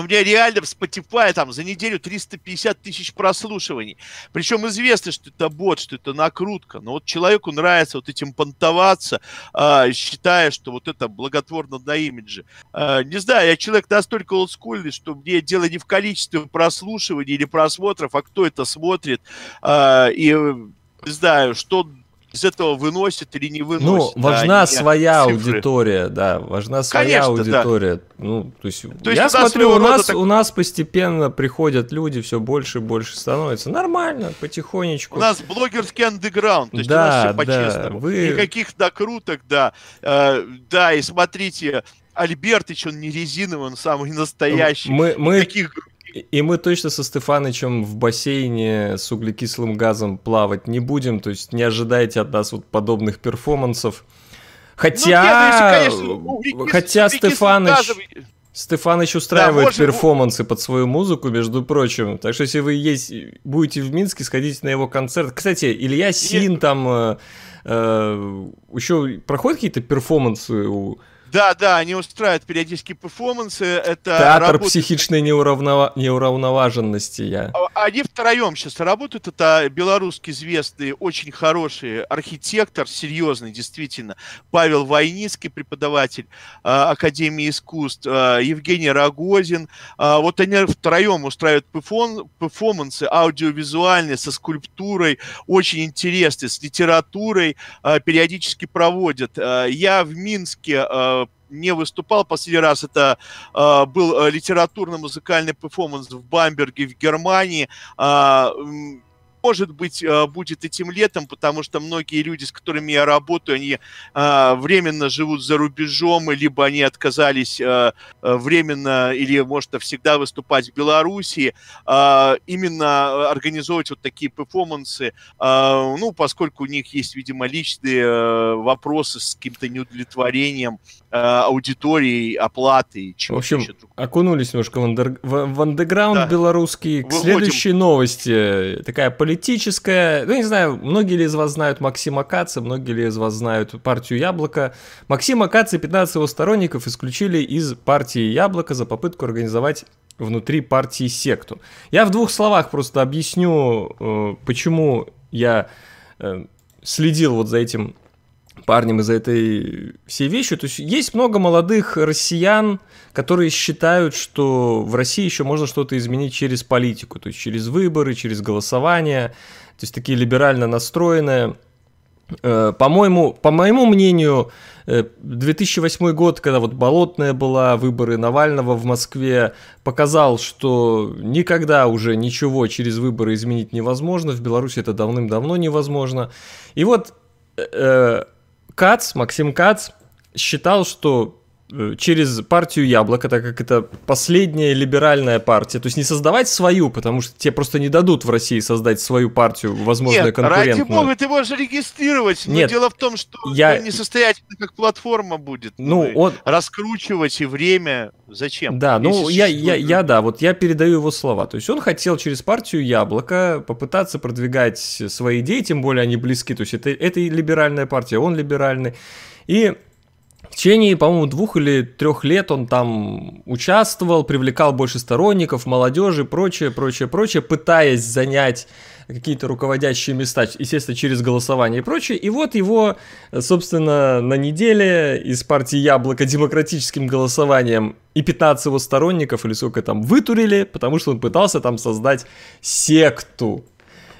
у меня реально в Spotify там за неделю 350 тысяч прослушиваний. Причем известно, что это бот, что это накрутка. Но вот человеку нравится вот этим понтоваться, э, считая, что вот это благотворно на имидже. Э, не знаю, я человек настолько олдскульный, что мне дело не в количестве прослушиваний или просмотров, а кто это смотрит. Э, и не знаю, что из этого выносит или не выносит. Ну, важна да, своя цифры. аудитория, да, важна своя Конечно, аудитория. Да. Ну, то есть, то я смотрю, у нас, так... у нас постепенно приходят люди, все больше и больше становится. Нормально, потихонечку. У нас блогерский андеграунд, то есть да, у нас все по-честному. Да, вы... Никаких докруток, да. Э, да, и смотрите, Альбертыч, он не резиновый, он самый настоящий. Мы, мы, Никаких и мы точно со Стефанычем в бассейне с углекислым газом плавать не будем, то есть не ожидайте от нас вот подобных перформансов. Хотя, ну, нет, если, конечно, хотя Стефаныч, газом... Стефаныч устраивает да, можем... перформансы под свою музыку, между прочим. Так что если вы есть, будете в Минске, сходите на его концерт. Кстати, Илья Син нет. там э, э, еще проходят какие-то перформансы у да, да, они устраивают периодически перформансы. Это Театр работает... психичной неуравнова... неуравноваженности. Я. А, они втроем сейчас работают. Это белорусский известный, очень хороший архитектор, серьезный, действительно. Павел Войницкий, преподаватель э, Академии искусств, э, Евгений Рогозин. Э, вот они втроем устраивают перформ... перформансы аудиовизуальные, со скульптурой, очень интересные, с литературой, э, периодически проводят. Э, я в Минске э, не выступал. Последний раз это э, был э, литературно-музыкальный перформанс в Бамберге в Германии. Э, может быть, э, будет этим летом, потому что многие люди, с которыми я работаю, они э, временно живут за рубежом, либо они отказались э, временно или, может, навсегда выступать в Белоруссии. Именно организовывать вот такие перформансы, ну, поскольку у них есть, видимо, личные вопросы с каким-то неудовлетворением аудитории, оплаты. В общем, окунулись немножко в, андер... в андеграунд да. белорусский. К Выходим. следующей новости. Такая политическая. Ну, не знаю, многие ли из вас знают Максима Каца, многие ли из вас знают партию Яблоко. Максима Каца и 15 его сторонников исключили из партии Яблоко за попытку организовать внутри партии секту. Я в двух словах просто объясню, э, почему я э, следил вот за этим парнем из этой всей вещи. То есть есть много молодых россиян, которые считают, что в России еще можно что-то изменить через политику, то есть через выборы, через голосование, то есть такие либерально настроенные. Э, по-моему, по моему мнению, 2008 э, год, когда вот Болотная была, выборы Навального в Москве, показал, что никогда уже ничего через выборы изменить невозможно. В Беларуси это давным-давно невозможно. И вот э, Кац, Максим Кац, считал, что через партию Яблоко, так как это последняя либеральная партия. То есть не создавать свою, потому что тебе просто не дадут в России создать свою партию, возможно, Нет, конкурентную. ради бога, ты можешь регистрировать, но Нет, дело в том, что я... несостоятельно как платформа будет. Ну, ну он... Раскручивать и время зачем? Да, ну я, я, я, да, вот я передаю его слова. То есть он хотел через партию Яблоко попытаться продвигать свои идеи, тем более они близки. То есть это, это и либеральная партия, он либеральный. И течение, по-моему, двух или трех лет он там участвовал, привлекал больше сторонников, молодежи, прочее, прочее, прочее, пытаясь занять какие-то руководящие места, естественно, через голосование и прочее. И вот его, собственно, на неделе из партии Яблоко демократическим голосованием и 15 его сторонников, или сколько там, вытурили, потому что он пытался там создать секту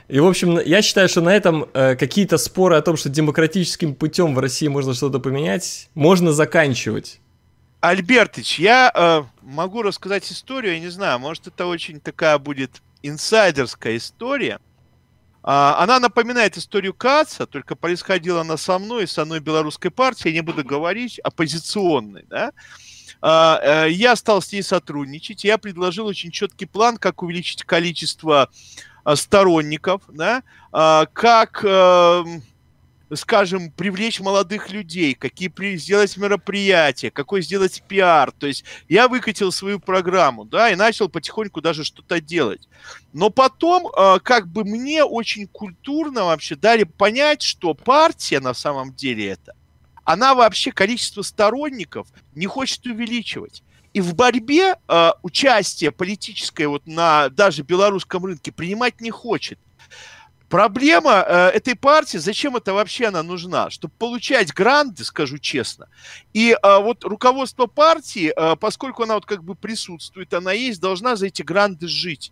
и, в общем, я считаю, что на этом э, какие-то споры о том, что демократическим путем в России можно что-то поменять, можно заканчивать. Альбертыч, я э, могу рассказать историю, я не знаю, может это очень такая будет инсайдерская история. А, она напоминает историю Каца, только происходила она со мной со мной белорусской партией, я не буду говорить, оппозиционной, да. А, э, я стал с ней сотрудничать, я предложил очень четкий план, как увеличить количество сторонников, да, э, как, эм, скажем, привлечь молодых людей, какие сделать мероприятия, какой сделать пиар. То есть я выкатил свою программу, да, и начал потихоньку даже что-то делать. Но потом, э, как бы мне очень культурно вообще дали понять, что партия на самом деле это, она вообще количество сторонников не хочет увеличивать. И в борьбе э, участие политическое вот на даже белорусском рынке принимать не хочет. Проблема э, этой партии, зачем это вообще она нужна? Чтобы получать гранты, скажу честно. И э, вот руководство партии, э, поскольку она вот как бы присутствует, она есть, должна за эти гранты жить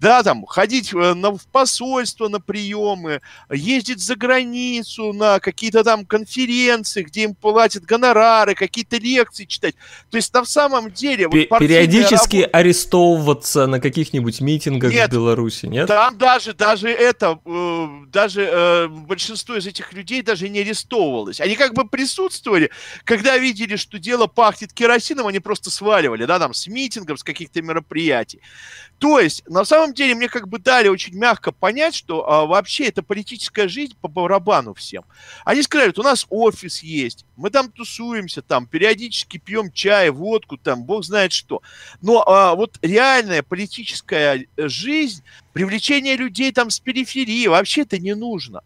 да, там, ходить э, на, в посольство на приемы, ездить за границу на какие-то там конференции, где им платят гонорары, какие-то лекции читать. То есть на самом деле... П- вот периодически работа... арестовываться на каких-нибудь митингах нет, в Беларуси, нет? Там даже, даже это, э, даже э, большинство из этих людей даже не арестовывалось. Они как бы присутствовали, когда видели, что дело пахнет керосином, они просто сваливали, да, там, с митингов, с каких-то мероприятий. То есть, на самом деле, мне как бы дали очень мягко понять, что а, вообще эта политическая жизнь по барабану всем. Они сказали, у нас офис есть, мы там тусуемся, там периодически пьем чай, водку, там бог знает что. Но а, вот реальная политическая э, жизнь, привлечение людей там с периферии, вообще это не нужно.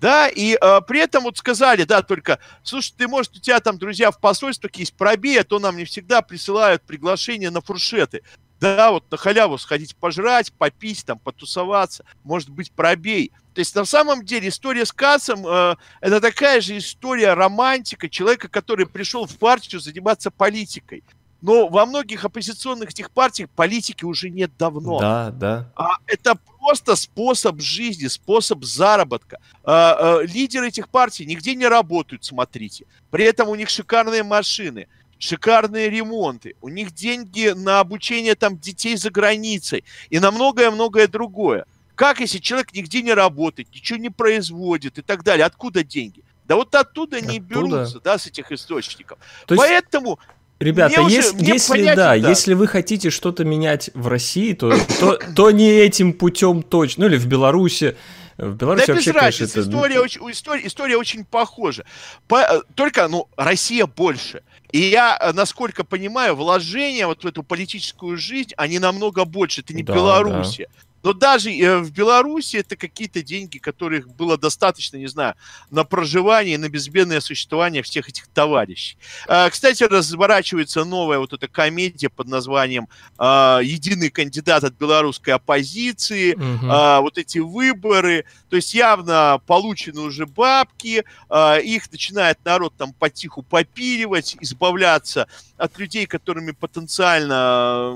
Да, и э, при этом вот сказали, да, только, слушай, ты, может, у тебя там друзья в посольствах есть, пробей, а то нам не всегда присылают приглашения на фуршеты. Да, вот на халяву сходить пожрать, попить, там, потусоваться, может быть, пробей. То есть на самом деле история с Кассом э, это такая же история романтика, человека, который пришел в партию заниматься политикой. Но во многих оппозиционных этих партиях политики уже нет давно. Да, да. А это просто способ жизни, способ заработка. А, а, лидеры этих партий нигде не работают, смотрите. При этом у них шикарные машины шикарные ремонты, у них деньги на обучение там детей за границей и на многое-многое другое. Как если человек нигде не работает, ничего не производит и так далее? Откуда деньги? Да вот оттуда они берутся, да, с этих источников. То есть... Поэтому Ребята, мне если, уже, если понятен, да, да, если вы хотите что-то менять в России, то, то, то не этим путем точно, ну или в Беларуси. В Беларуси да вообще, без разницы, конечно, история, это... очень, история, история очень похожа. По, э, только, ну, Россия больше. И я, э, насколько понимаю, вложения вот в эту политическую жизнь, они намного больше. Это не да, Беларусь. Да. Но даже э, в Беларуси это какие-то деньги, которых было достаточно, не знаю, на проживание, на безбедное существование всех этих товарищей. А, кстати, разворачивается новая вот эта комедия под названием а, «Единый кандидат от белорусской оппозиции», угу. вот эти выборы. То есть явно получены уже бабки, их начинает народ там потиху попиливать, избавляться от людей, которыми потенциально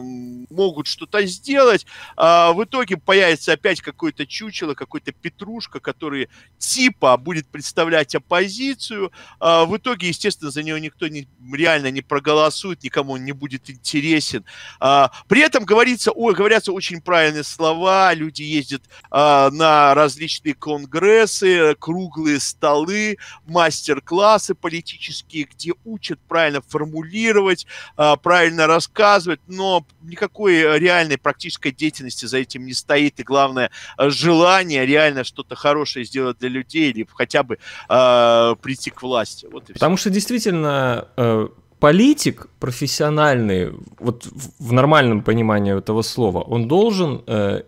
могут что-то сделать. В итоге итоге появится опять какое-то чучело, какой-то петрушка, который типа будет представлять оппозицию. А в итоге, естественно, за него никто не, реально не проголосует, никому он не будет интересен. А, при этом говорится, ой, говорятся очень правильные слова, люди ездят а, на различные конгрессы, круглые столы, мастер-классы политические, где учат правильно формулировать, а, правильно рассказывать, но никакой реальной практической деятельности за этим не стоит, и главное, э, желание реально что-то хорошее сделать для людей или хотя бы э, прийти к власти. Вот Потому что действительно э, политик профессиональный, вот в нормальном понимании этого слова, он должен э,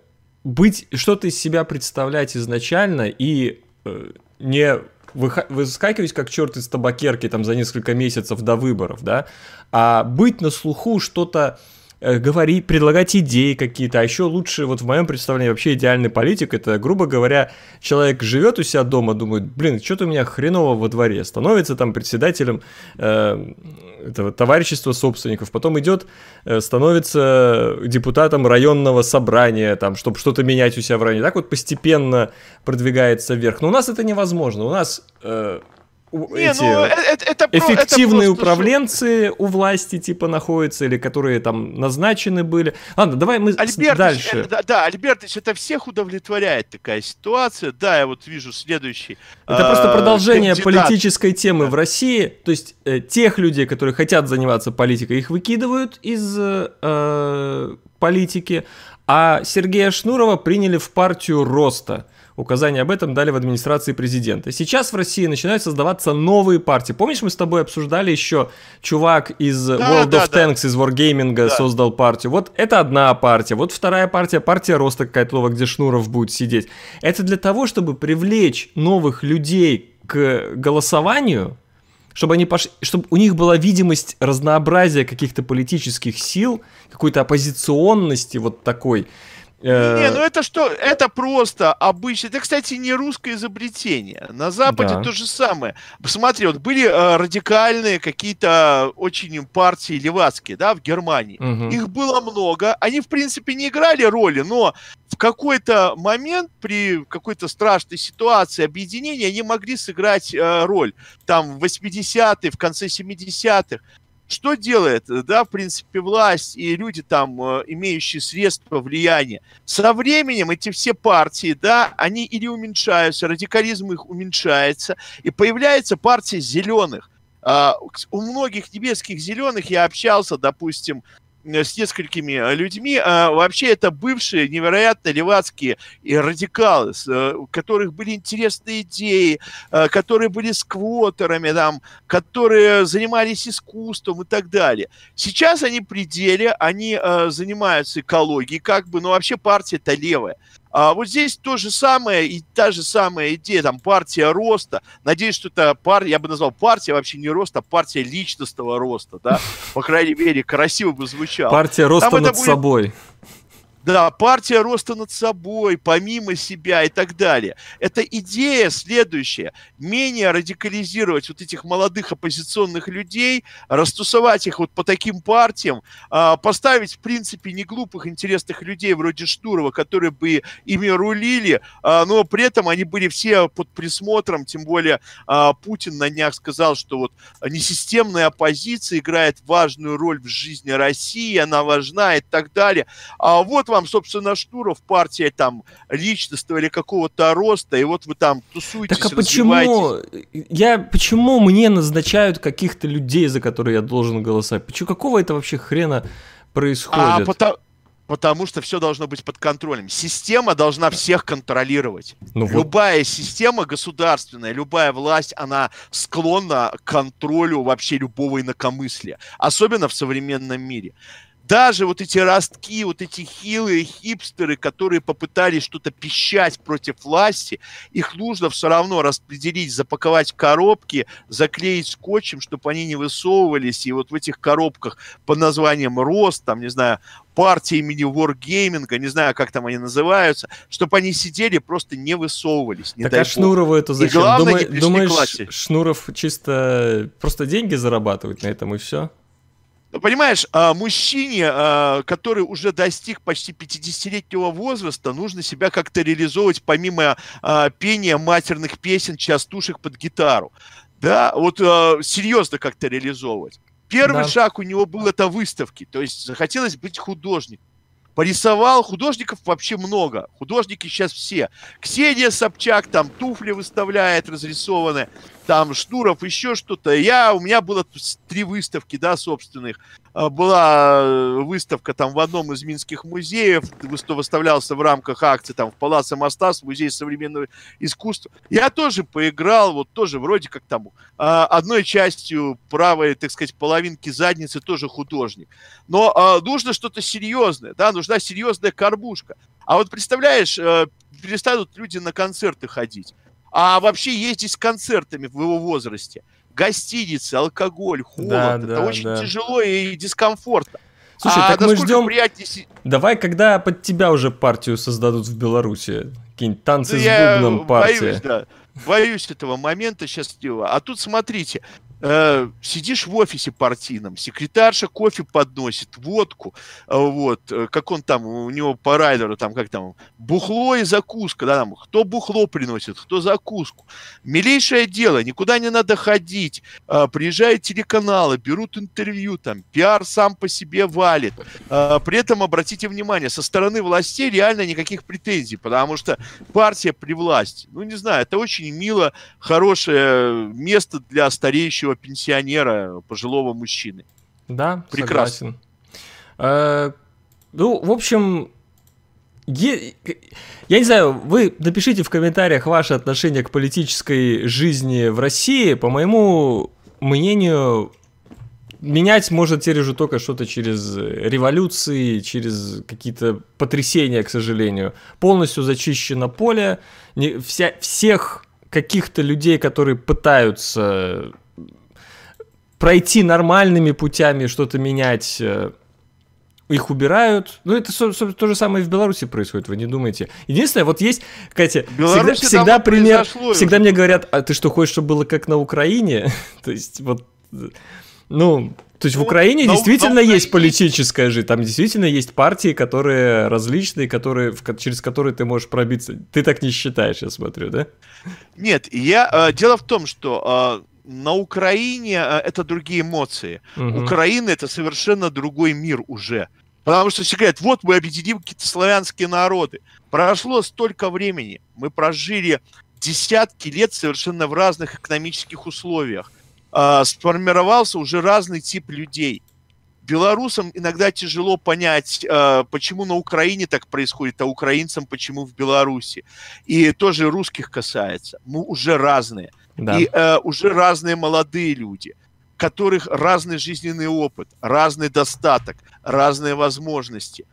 быть, что-то из себя представлять изначально и э, не выскакивать как черт из табакерки там за несколько месяцев до выборов, да, а быть на слуху что-то говорить, предлагать идеи какие-то, а еще лучше, вот в моем представлении, вообще идеальный политик, это, грубо говоря, человек живет у себя дома, думает, блин, что-то у меня хреново во дворе, становится там председателем э, этого товарищества собственников, потом идет, э, становится депутатом районного собрания, там, чтобы что-то менять у себя в районе, так вот постепенно продвигается вверх. Но у нас это невозможно, у нас... Э, не, эти ну, это, это, эффективные это управленцы у власти типа находятся или которые там назначены были. Ладно, давай мы Альбертович, дальше. Это, да, Альбертович, это всех удовлетворяет такая ситуация. Да, я вот вижу следующий. Это э, просто продолжение кандидат. политической темы да. в России. То есть э, тех людей, которые хотят заниматься политикой, их выкидывают из э, политики, а Сергея Шнурова приняли в партию роста. Указание об этом дали в администрации президента. Сейчас в России начинают создаваться новые партии. Помнишь, мы с тобой обсуждали еще чувак из да, World да, of да. Tanks, из Wargaming да. создал партию. Вот это одна партия. Вот вторая партия, партия роста какая-то новая, где Шнуров будет сидеть. Это для того, чтобы привлечь новых людей к голосованию, чтобы они пошли, чтобы у них была видимость разнообразия каких-то политических сил, какой-то оппозиционности вот такой. Не, ну это что? Это просто обычно. Это, кстати, не русское изобретение. На Западе да. то же самое. Посмотри, вот были э, радикальные какие-то очень партии левацкие, да, в Германии. Угу. Их было много. Они, в принципе, не играли роли, но в какой-то момент при какой-то страшной ситуации объединения они могли сыграть э, роль. Там в 80-е, в конце 70-х. Что делает, да, в принципе, власть и люди там, э, имеющие средства влияния? Со временем эти все партии, да, они или уменьшаются, радикализм их уменьшается, и появляется партия зеленых. Uh, у многих немецких зеленых я общался, допустим, с несколькими э, людьми. А вообще это бывшие невероятно левацкие радикалы, э, у которых были интересные идеи, которые были сквотерами, там, которые занимались искусством и так далее. Сейчас они при они занимаются экологией, как бы, но вообще партия-то левая. А вот здесь то же самое, и та же самая идея, там, партия роста. Надеюсь, что это партия, я бы назвал партия вообще не роста, а партия личностного роста, да. По крайней мере, красиво бы звучало. Партия роста там над будет... собой. Да, партия роста над собой, помимо себя и так далее. Это идея следующая. Менее радикализировать вот этих молодых оппозиционных людей, растусовать их вот по таким партиям, а, поставить, в принципе, не глупых, интересных людей вроде Штурова, которые бы ими рулили, а, но при этом они были все под присмотром, тем более а, Путин на днях сказал, что вот несистемная оппозиция играет важную роль в жизни России, она важна и так далее. А вот вам, собственно, Штуров, партия там личностного или какого-то роста, и вот вы там тусуетесь, Так а почему, я, почему мне назначают каких-то людей, за которые я должен голосовать? Почему, какого это вообще хрена происходит? А, потому, Потому что все должно быть под контролем. Система должна всех контролировать. Ну, любая вот. система государственная, любая власть, она склонна к контролю вообще любого инакомыслия. Особенно в современном мире даже вот эти ростки, вот эти хилые хипстеры, которые попытались что-то пищать против власти, их нужно все равно распределить, запаковать в коробки, заклеить скотчем, чтобы они не высовывались. И вот в этих коробках под названием «Рост», там, не знаю, партии имени Wargaming, не знаю, как там они называются, чтобы они сидели, просто не высовывались. Не так а Шнурову это зачем? И главное, Думаю, думаешь, Шнуров чисто просто деньги зарабатывает на этом и все? Ну, понимаешь, а, мужчине, а, который уже достиг почти 50-летнего возраста, нужно себя как-то реализовывать помимо а, пения матерных песен, частушек под гитару. Да, вот серьезно как-то реализовывать. Первый да. шаг у него был это выставки, то есть захотелось быть художником порисовал. Художников вообще много. Художники сейчас все. Ксения Собчак там туфли выставляет разрисованные. Там Шнуров, еще что-то. Я, у меня было три выставки, да, собственных. А, была э, выставка там в одном из минских музеев, выставлялся в рамках акции там в Палаце Мостас, музей современного искусства. Я тоже поиграл, вот тоже вроде как там а, одной частью правой, так сказать, половинки задницы тоже художник. Но а, нужно что-то серьезное, да, нужна серьезная карбушка. А вот представляешь, э, перестанут люди на концерты ходить а вообще ездить с концертами в его возрасте гостиницы, алкоголь, холод. Да, это да, очень да. тяжело и дискомфортно. Слушай, а так мы ждем. Приятнее... Давай, когда под тебя уже партию создадут в Беларуси. Какие-нибудь танцы да с бубном партия. Боюсь, да. Боюсь этого момента сейчас. А тут смотрите, э, сидишь в офисе партийном, секретарша кофе подносит, водку, э, вот, э, как он там, у него по райдеру, там, как там, бухло и закуска, да, там, кто бухло приносит, кто закуску. Милейшее дело, никуда не надо ходить, приезжают телеканалы, берут интервью, там, пиар сам по себе валит. При этом, обратите внимание, со стороны властей реально никаких претензий, потому что партия при власти, ну, не знаю, это очень мило, хорошее место для стареющего пенсионера, пожилого мужчины. Да, прекрасно. Э, ну, в общем, я не знаю, вы напишите в комментариях ваше отношение к политической жизни в России. По моему мнению, менять можно теперь уже только что-то через революции, через какие-то потрясения, к сожалению. Полностью зачищено поле. Не, вся, всех каких-то людей, которые пытаются пройти нормальными путями, что-то менять, э, их убирают. Ну, это собственно, то же самое и в Беларуси происходит, вы не думаете. Единственное, вот есть, Катя, всегда, всегда пример, всегда мне говорят, а ты что, хочешь, чтобы было как на Украине? то есть, вот, ну, то есть ну, в Украине на, действительно на Украине... есть политическая жизнь, там действительно есть партии, которые различные, которые, через которые ты можешь пробиться. Ты так не считаешь, я смотрю, да? Нет, я, э, дело в том, что э, на Украине э, это другие эмоции. Угу. Украина это совершенно другой мир уже. Потому что все говорят, вот мы объединим какие-то славянские народы. Прошло столько времени, мы прожили десятки лет совершенно в разных экономических условиях. Э, сформировался уже разный тип людей. Белорусам иногда тяжело понять, э, почему на Украине так происходит, а украинцам почему в Беларуси. И тоже русских касается. Мы уже разные. Да. И э, уже разные молодые люди, которых разный жизненный опыт, разный достаток, разные возможности.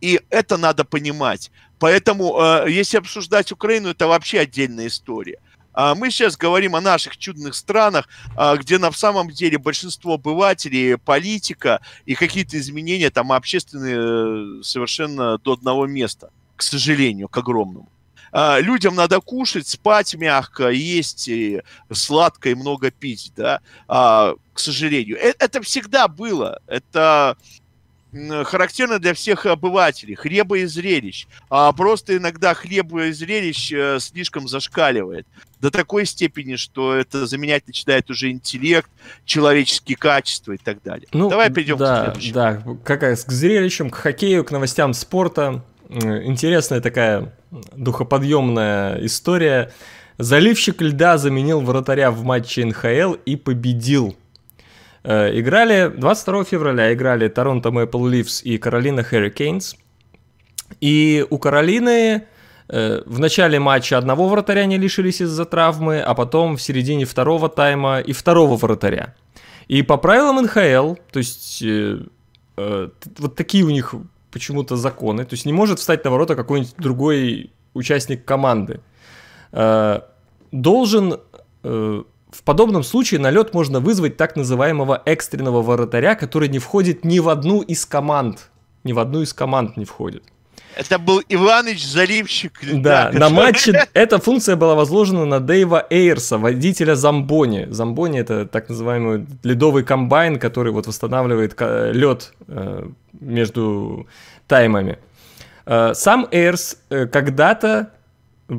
И это надо понимать. Поэтому, э, если обсуждать Украину, это вообще отдельная история. А мы сейчас говорим о наших чудных странах, а, где на самом деле большинство обывателей, политика и какие-то изменения там общественные э, совершенно до одного места, к сожалению, к огромному. А, людям надо кушать, спать мягко, есть и сладко и много пить, да, а, к сожалению. Э, это всегда было. Это характерно для всех обывателей. Хлеба и зрелищ. А просто иногда хлеба и зрелищ э, слишком зашкаливает. До такой степени, что это заменять начинает уже интеллект, человеческие качества и так далее. Ну, Давай перейдем да, к следующему. Да, как к зрелищам, к хоккею, к новостям спорта. Интересная такая духоподъемная история. Заливщик льда заменил вратаря в матче НХЛ и победил. Э, играли 22 февраля, играли Торонто Мэпл Ливс и Каролина Hurricanes. И у Каролины э, в начале матча одного вратаря не лишились из-за травмы, а потом в середине второго тайма и второго вратаря. И по правилам НХЛ, то есть э, э, вот такие у них почему-то законы. То есть не может встать на ворота какой-нибудь другой участник команды. Э, должен э, в подобном случае на лед можно вызвать так называемого экстренного вратаря, который не входит ни в одну из команд. Ни в одну из команд не входит. Это был Иваныч Заливщик. Да, да на матче эта функция была возложена на Дэйва Эйрса, водителя Замбони. Замбони это так называемый ледовый комбайн, который вот восстанавливает лед э, между таймами. Э, сам Эйрс э, когда-то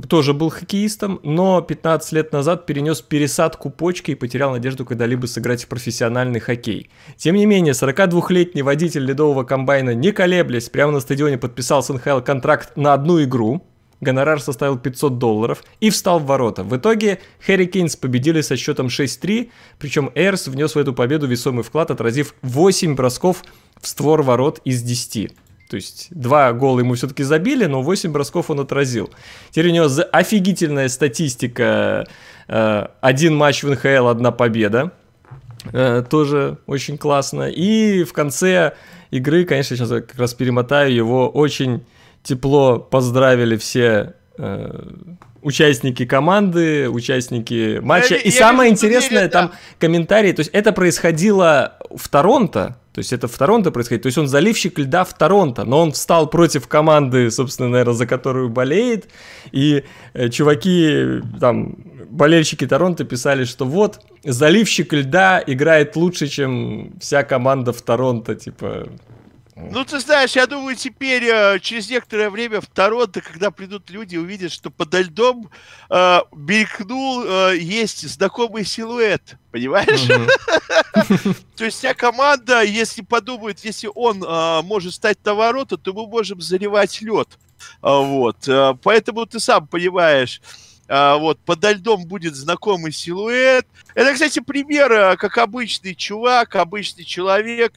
тоже был хоккеистом, но 15 лет назад перенес пересадку почки и потерял надежду когда-либо сыграть в профессиональный хоккей. Тем не менее, 42-летний водитель ледового комбайна, не колеблясь, прямо на стадионе подписал с НХЛ контракт на одну игру, гонорар составил 500 долларов и встал в ворота. В итоге Хэри Кейнс победили со счетом 6-3, причем Эрс внес в эту победу весомый вклад, отразив 8 бросков в створ ворот из 10. То есть два гола ему все-таки забили, но 8 бросков он отразил. Теперь у него офигительная статистика. Э, один матч в НХЛ, одна победа. Э, тоже очень классно. И в конце игры, конечно, сейчас я как раз перемотаю, его очень тепло поздравили все э, участники команды, участники матча. Я, и я самое интересное, там да. комментарии, то есть это происходило в Торонто, то есть это в Торонто происходит. То есть он заливщик льда в Торонто, но он встал против команды, собственно, наверное, за которую болеет. И э, чуваки, там, болельщики Торонто писали, что вот, заливщик льда играет лучше, чем вся команда в Торонто, типа... Ну, ты знаешь, я думаю, теперь э, через некоторое время в Торонто, когда придут люди, увидят, что подо льдом э, мелькнул, э, есть знакомый силуэт, понимаешь? То есть вся команда, если подумает, если он э, может стать на ворота, то мы можем заливать лед. А, вот. Э, поэтому ты сам понимаешь, вот, подо льдом будет знакомый силуэт. Это, кстати, пример, как обычный чувак, обычный человек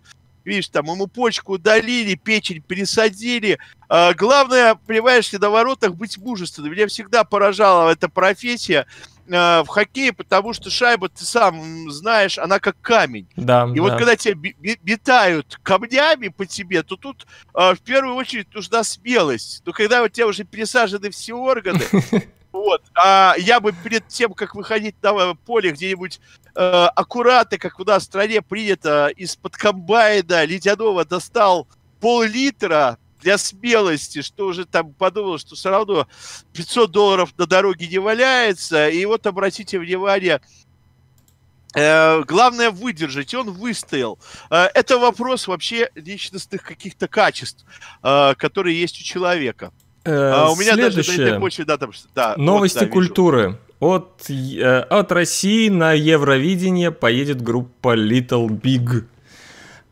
видишь, там ему почку удалили, печень пересадили. А, главное, понимаешь ли, на воротах быть мужественным. Меня всегда поражала эта профессия а, в хоккее, потому что шайба, ты сам знаешь, она как камень. Да, и да. вот когда тебя метают камнями по тебе, то тут а, в первую очередь нужна смелость. Но когда у тебя уже пересажены все органы, Вот. А я бы перед тем, как выходить на поле где-нибудь э, аккуратно, как у нас в стране принято, из-под комбайна ледяного достал пол-литра для смелости, что уже там подумал, что все равно 500 долларов на дороге не валяется. И вот обратите внимание, э, главное выдержать, он выстоял. Э, это вопрос вообще личностных каких-то качеств, э, которые есть у человека. Э, а у меня Следующее. даже на почве, да, там, да, Новости вот, да, культуры. От, э, от России на Евровидение поедет группа Little Big.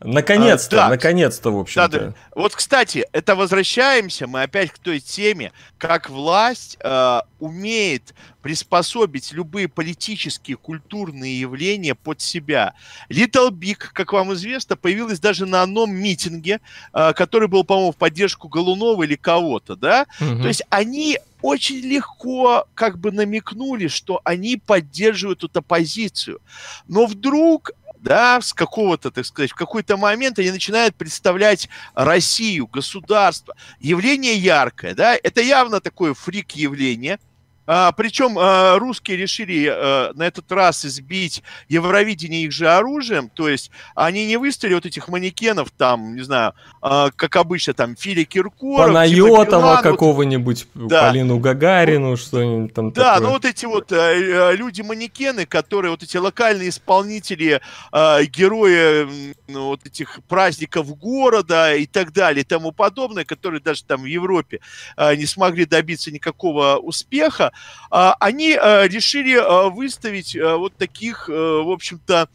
Наконец-то, а, да, наконец-то, в общем-то. Да, да. Вот, кстати, это возвращаемся мы опять к той теме, как власть э, умеет приспособить любые политические, культурные явления под себя. Little Big, как вам известно, появилась даже на одном митинге, э, который был, по-моему, в поддержку Голунова или кого-то, да? Угу. То есть они очень легко как бы намекнули, что они поддерживают эту оппозицию. Но вдруг да, с какого-то, так сказать, в какой-то момент они начинают представлять Россию, государство. Явление яркое, да, это явно такое фрик-явление – а, причем а, русские решили а, на этот раз избить Евровидение их же оружием, то есть они не выставили вот этих манекенов там, не знаю, а, как обычно там Фили Киркоров, Панайотова типа какого-нибудь, да. Полину Гагарину, что-нибудь там Да, такое. ну вот эти вот а, люди-манекены, которые вот эти локальные исполнители, а, герои ну, вот этих праздников города и так далее и тому подобное, которые даже там в Европе а, не смогли добиться никакого успеха, они а, решили а, выставить вот таких, в общем-то,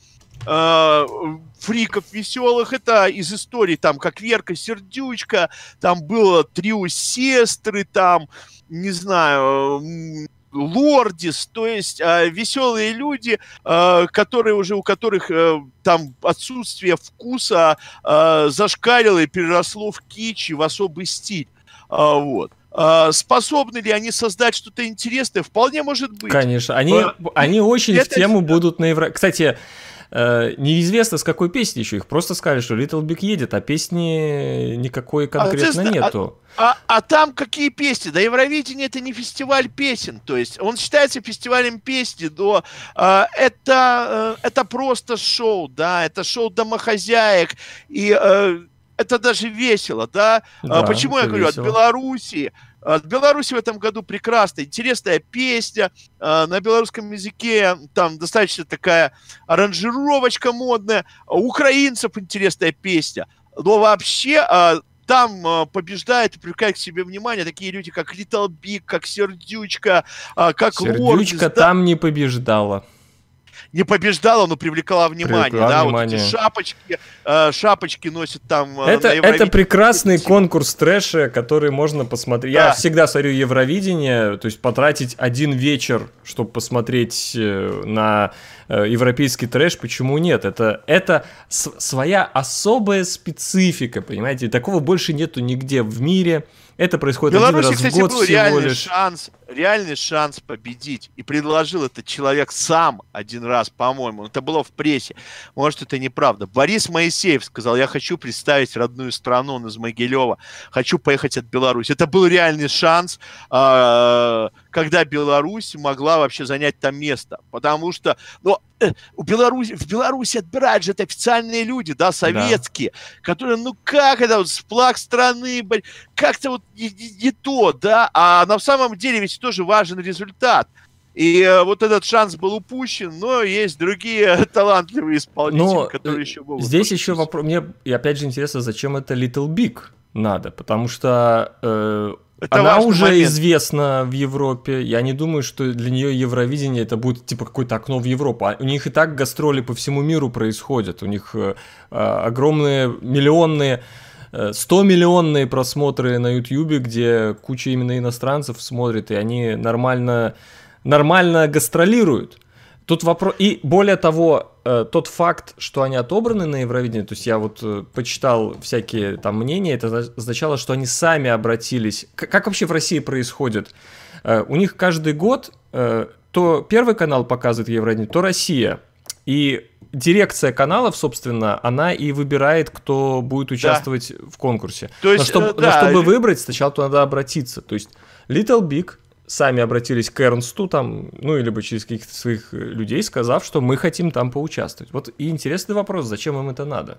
фриков веселых. Это из истории, там, как Верка Сердючка, там было трио сестры, там, не знаю, лордис, то есть э, веселые люди, э, которые уже у которых э, там отсутствие вкуса э, зашкалило и переросло в кич и в особый стиль. Э, вот. А, способны ли они создать что-то интересное? Вполне может быть. Конечно, они, а, они очень это... в тему будут на Евро... Кстати, э, неизвестно с какой песни еще. Их просто сказали, что Little Big едет, а песни никакой а конкретно а, нету. А, а, а там какие песни? Да Евровидение это не фестиваль песен. То есть он считается фестивалем песни, но э, это, э, это просто шоу, да, это шоу домохозяек. И э, это даже весело, да? А да Почему я говорю, весело. от Белоруссии от Беларуси в этом году прекрасная, интересная песня э, на белорусском языке, там достаточно такая аранжировочка модная, у украинцев интересная песня, но вообще там побеждает и привлекает к себе внимание такие люди, как Little Big, как Сердючка, как Сердючка Лордис, там да? не побеждала не побеждала, но привлекала внимание. Привлекла да, внимание. вот эти шапочки, э, шапочки носит там. Э, это, это прекрасный конкурс трэша, который можно посмотреть. Да. Я всегда смотрю Евровидение, то есть потратить один вечер, чтобы посмотреть э, на э, европейский трэш, почему нет? Это, это своя особая специфика, понимаете? Такого больше нету нигде в мире. Это происходит Беларуси, один раз кстати, в год был всего лишь. шанс, реальный шанс победить. И предложил этот человек сам один раз, по-моему. Это было в прессе. Может, это неправда. Борис Моисеев сказал, я хочу представить родную страну, он из Могилева. Хочу поехать от Беларуси. Это был реальный шанс, а, когда Беларусь могла вообще занять там место. Потому что, ну, э, у Беларуси, в Беларуси отбирают же это официальные люди, да, советские, да. которые, ну как это, вот, сплак страны, как-то вот не, не, не то, да, а на самом деле ведь тоже важен результат. И э, вот этот шанс был упущен, но есть другие талантливые исполнители, но которые еще могут. Здесь еще вопрос, мне и опять же интересно, зачем это Little Big надо, потому что э, это она уже момент. известна в Европе. Я не думаю, что для нее Евровидение это будет типа какое-то окно в Европу. А у них и так гастроли по всему миру происходят. У них э, а, огромные миллионные 100-миллионные э, просмотры на YouTube, где куча именно иностранцев смотрит, и они нормально, нормально гастролируют. Тут вопрос... И более того, э, тот факт, что они отобраны на Евровидении, то есть я вот э, почитал всякие там мнения, это означало, что они сами обратились... Как вообще в России происходит? У них каждый год то первый канал показывает Евровидение, то Россия. И дирекция каналов, собственно, она и выбирает, кто будет участвовать да. в конкурсе. То есть, но, чтобы, э, да. но чтобы выбрать, сначала туда надо обратиться. То есть Little Big сами обратились к Эрнсту, там, ну, или бы через каких-то своих людей, сказав, что мы хотим там поучаствовать. Вот и интересный вопрос, зачем им это надо?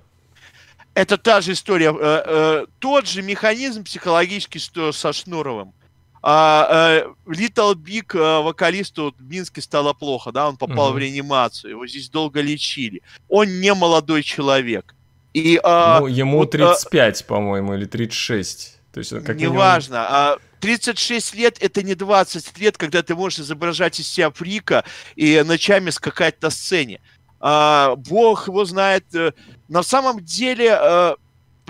Это та же история, э, э, тот же механизм психологический, что со Шнуровым. А, а, Little Big а, вокалисту в Минске стало плохо, да, он попал угу. в реанимацию, его здесь долго лечили. Он не молодой человек. И, а, ну, ему вот, 35, а, по-моему, или 36. То есть, как неважно. Минимум... А 36 лет это не 20 лет, когда ты можешь изображать из себя фрика и ночами скакать на сцене. А, Бог его знает. Э, на самом деле а,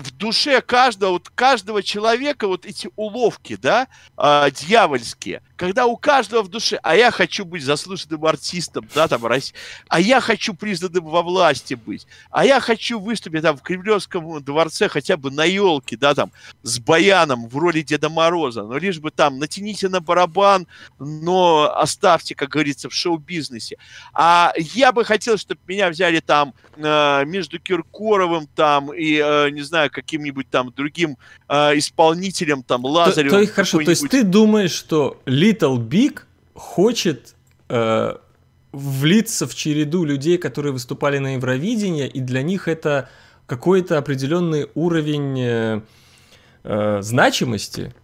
в душе каждого, вот каждого человека вот эти уловки, да, э, дьявольские, когда у каждого в душе, а я хочу быть заслуженным артистом, да, там, а я хочу признанным во власти быть, а я хочу выступить там в Кремлевском дворце хотя бы на елке, да, там, с баяном в роли Деда Мороза, но лишь бы там натяните на барабан, но оставьте, как говорится, в шоу-бизнесе. А я бы хотел, чтобы меня взяли там э, между Киркоровым там и, э, не знаю, каким-нибудь там другим э, исполнителем, там, Лазаревым. То, то, хорошо, то есть ты думаешь, что Little Big хочет э, влиться в череду людей, которые выступали на Евровидении, и для них это какой-то определенный уровень э, э, значимости?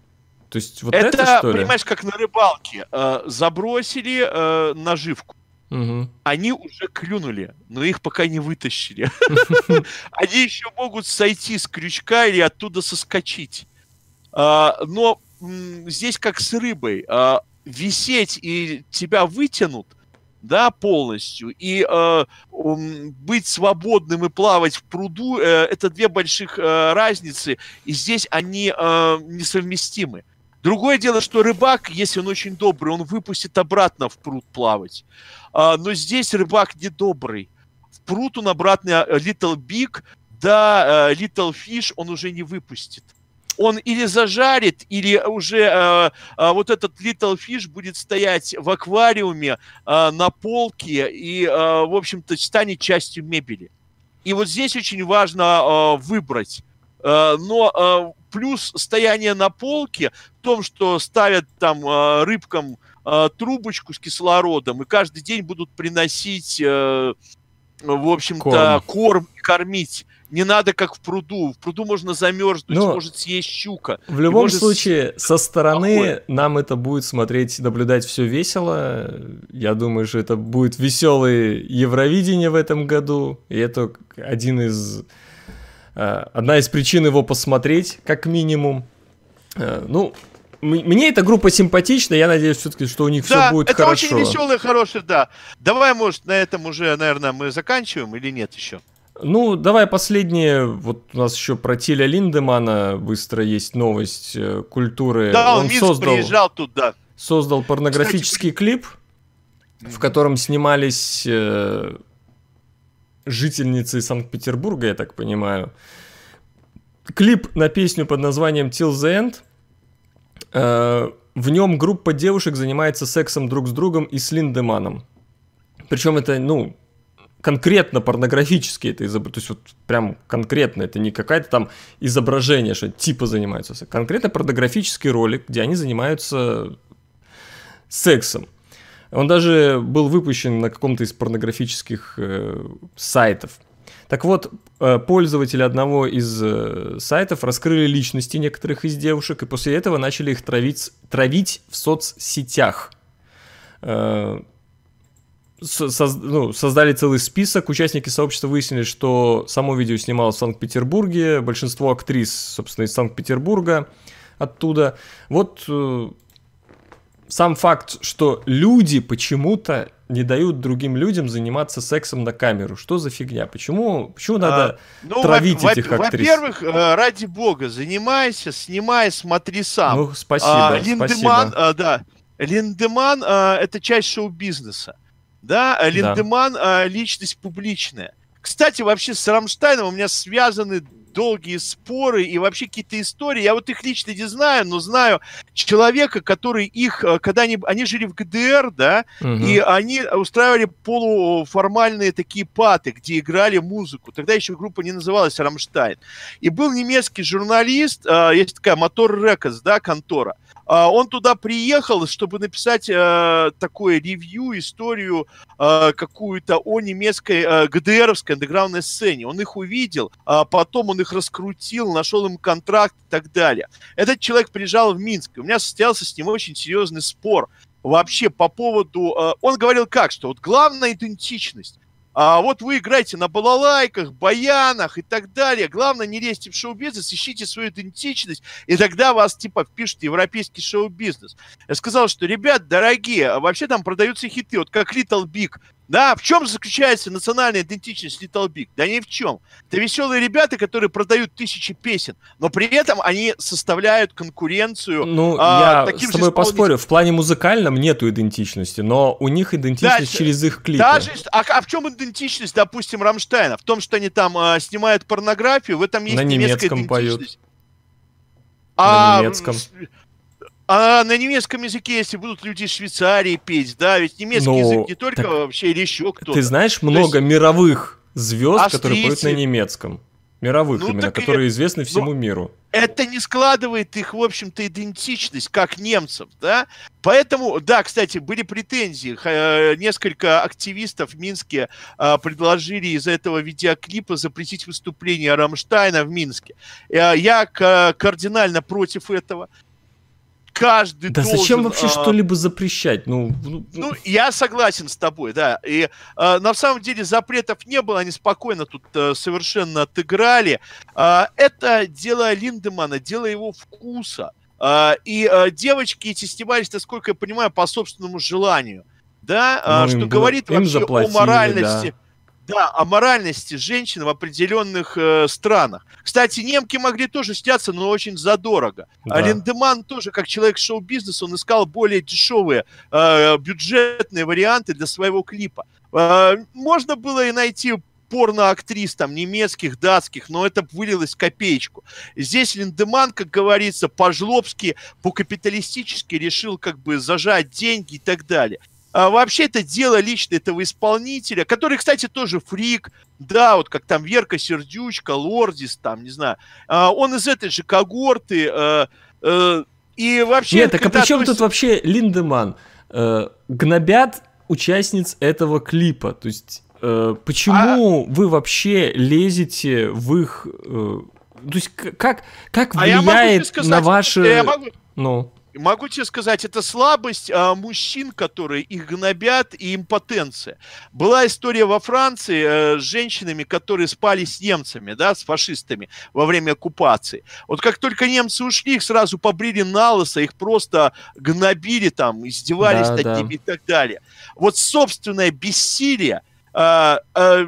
То есть вот это, это что ли? понимаешь, как на рыбалке. Э, забросили э, наживку. Угу. Они уже клюнули, но их пока не вытащили. Они еще могут сойти с крючка или оттуда соскочить. А, но здесь как с рыбой. А, висеть и тебя вытянут, да, полностью, и э, быть свободным и плавать в пруду, э, это две больших э, разницы, и здесь они несовместимы. Другое дело, что рыбак, если он очень добрый, он выпустит обратно в пруд плавать. А, но здесь рыбак не добрый. В пруд он обратно э, Little Big, да, э, Little Fish он уже не выпустит. он или зажарит, или уже э, э, вот этот Little Fish будет стоять в аквариуме э, на полке и, э, в общем-то, станет частью мебели. И вот здесь очень важно э, выбрать. Э, но э, плюс стояние на полке в том, что ставят там э, рыбкам трубочку с кислородом и каждый день будут приносить, в общем-то, корм. корм кормить не надо как в пруду. В пруду можно замерзнуть, Но может съесть щука. В любом может... случае, со стороны Охуя. нам это будет смотреть, наблюдать все весело. Я думаю, что это будет веселое Евровидение в этом году. И это один из... Э, одна из причин его посмотреть, как минимум. Э, ну, мне эта группа симпатична, я надеюсь все-таки, что у них да, все будет это хорошо. это очень веселый, хороший, да. Давай, может, на этом уже, наверное, мы заканчиваем или нет еще? Ну, давай последнее. Вот у нас еще про Тиля Линдемана быстро есть новость э, культуры. Да, он, он создал, приезжал туда. Создал порнографический Кстати, клип, в котором снимались э, жительницы Санкт-Петербурга, я так понимаю. Клип на песню под названием Till the End. Э, в нем группа девушек занимается сексом друг с другом и с Линдеманом. Причем это, ну, конкретно порнографически это изображение, то есть вот прям конкретно, это не какая-то там изображение, что типа занимаются, конкретно порнографический ролик, где они занимаются сексом. Он даже был выпущен на каком-то из порнографических э, сайтов. Так вот, э, пользователи одного из э, сайтов раскрыли личности некоторых из девушек, и после этого начали их травить, травить в соцсетях. Э, ну, создали целый список. Участники сообщества выяснили, что само видео снималось в Санкт-Петербурге. Большинство актрис, собственно, из Санкт-Петербурга оттуда. Вот сам факт, что люди почему-то не дают другим людям заниматься сексом на камеру. Что за фигня? Почему, почему надо а, ну, травить во- этих актрис? Во-первых, э, ради бога, занимайся, снимай, смотри сам. Ну, спасибо, а, Линдеман, спасибо. А, да, Линдеман а, это часть шоу-бизнеса. Да, Линдеман да. личность публичная. Кстати, вообще с Рамштайном у меня связаны долгие споры и вообще какие-то истории. Я вот их лично не знаю, но знаю человека, который их, э, когда они, они жили в ГДР, да, угу. и они устраивали полуформальные такие пати, где играли музыку. Тогда еще группа не называлась Рамштайн. И был немецкий журналист, э, есть такая Motor Records, да, контора. А, он туда приехал, чтобы написать э, такое ревью, историю э, какую-то о немецкой э, ГДРовской андеграундной сцене. Он их увидел, а потом он их раскрутил, нашел им контракт и так далее. Этот человек приезжал в Минск, у меня состоялся с ним очень серьезный спор вообще по поводу... Э, он говорил как, что вот главная идентичность а вот вы играете на балалайках, баянах и так далее. Главное, не лезьте в шоу-бизнес, ищите свою идентичность, и тогда вас, типа, впишут европейский шоу-бизнес. Я сказал, что, ребят, дорогие, а вообще там продаются хиты, вот как Little Big, да, в чем заключается национальная идентичность Little Big? Да ни в чем. Это веселые ребята, которые продают тысячи песен, но при этом они составляют конкуренцию. Ну, а, я таким с тобой поспорю, в плане музыкальном нету идентичности, но у них идентичность да, через их клипы. Даже, а, а в чем идентичность, допустим, Рамштайна? В том, что они там а, снимают порнографию, в этом есть На немецком поют. А, на немецком. А на немецком языке, если будут люди из Швейцарии петь, да, ведь немецкий Но... язык не только так... вообще или еще кто-то. Ты знаешь много есть... мировых звезд, австрийцы... которые поют на немецком. Мировых ну, именно, которые и... известны всему ну, миру. Это не складывает их, в общем-то, идентичность, как немцев, да? Поэтому, да, кстати, были претензии. Э, несколько активистов в Минске э, предложили из-за этого видеоклипа запретить выступление Рамштайна в Минске. Э, я кардинально против этого каждый да должен... зачем вообще а... что-либо запрещать? Ну, ну, ну, я согласен с тобой, да. И а, на самом деле запретов не было, они спокойно тут а, совершенно отыграли. А, это дело Линдемана, дело его вкуса. А, и а, девочки эти снимались, насколько я понимаю, по собственному желанию. Да, а, ну, что говорит было... вообще о моральности. Да да, о моральности женщин в определенных э, странах. Кстати, немки могли тоже сняться, но очень задорого. Да. А Линдеман тоже, как человек шоу-бизнеса, он искал более дешевые э, бюджетные варианты для своего клипа. Э, можно было и найти порноактрис там немецких, датских, но это вылилось в копеечку. Здесь Линдеман, как говорится, по-жлобски, по-капиталистически решил как бы зажать деньги и так далее. А вообще это дело лично этого исполнителя, который, кстати, тоже фрик, да, вот как там Верка Сердючка, Лордис, там, не знаю, а, он из этой же когорты, э, э, и вообще... Нет, так а при чем относится... тут вообще Линдеман? Э, гнобят участниц этого клипа, то есть э, почему а... вы вообще лезете в их... Э, то есть как, как влияет а сказать, на ваши... Я могу... Ну могу тебе сказать, это слабость а, мужчин, которые их гнобят, и импотенция. Была история во Франции а, с женщинами, которые спали с немцами, да, с фашистами во время оккупации. Вот как только немцы ушли, их сразу побрили на лысо, их просто гнобили там, издевались да, над да. ними и так далее. Вот собственное бессилие а, а,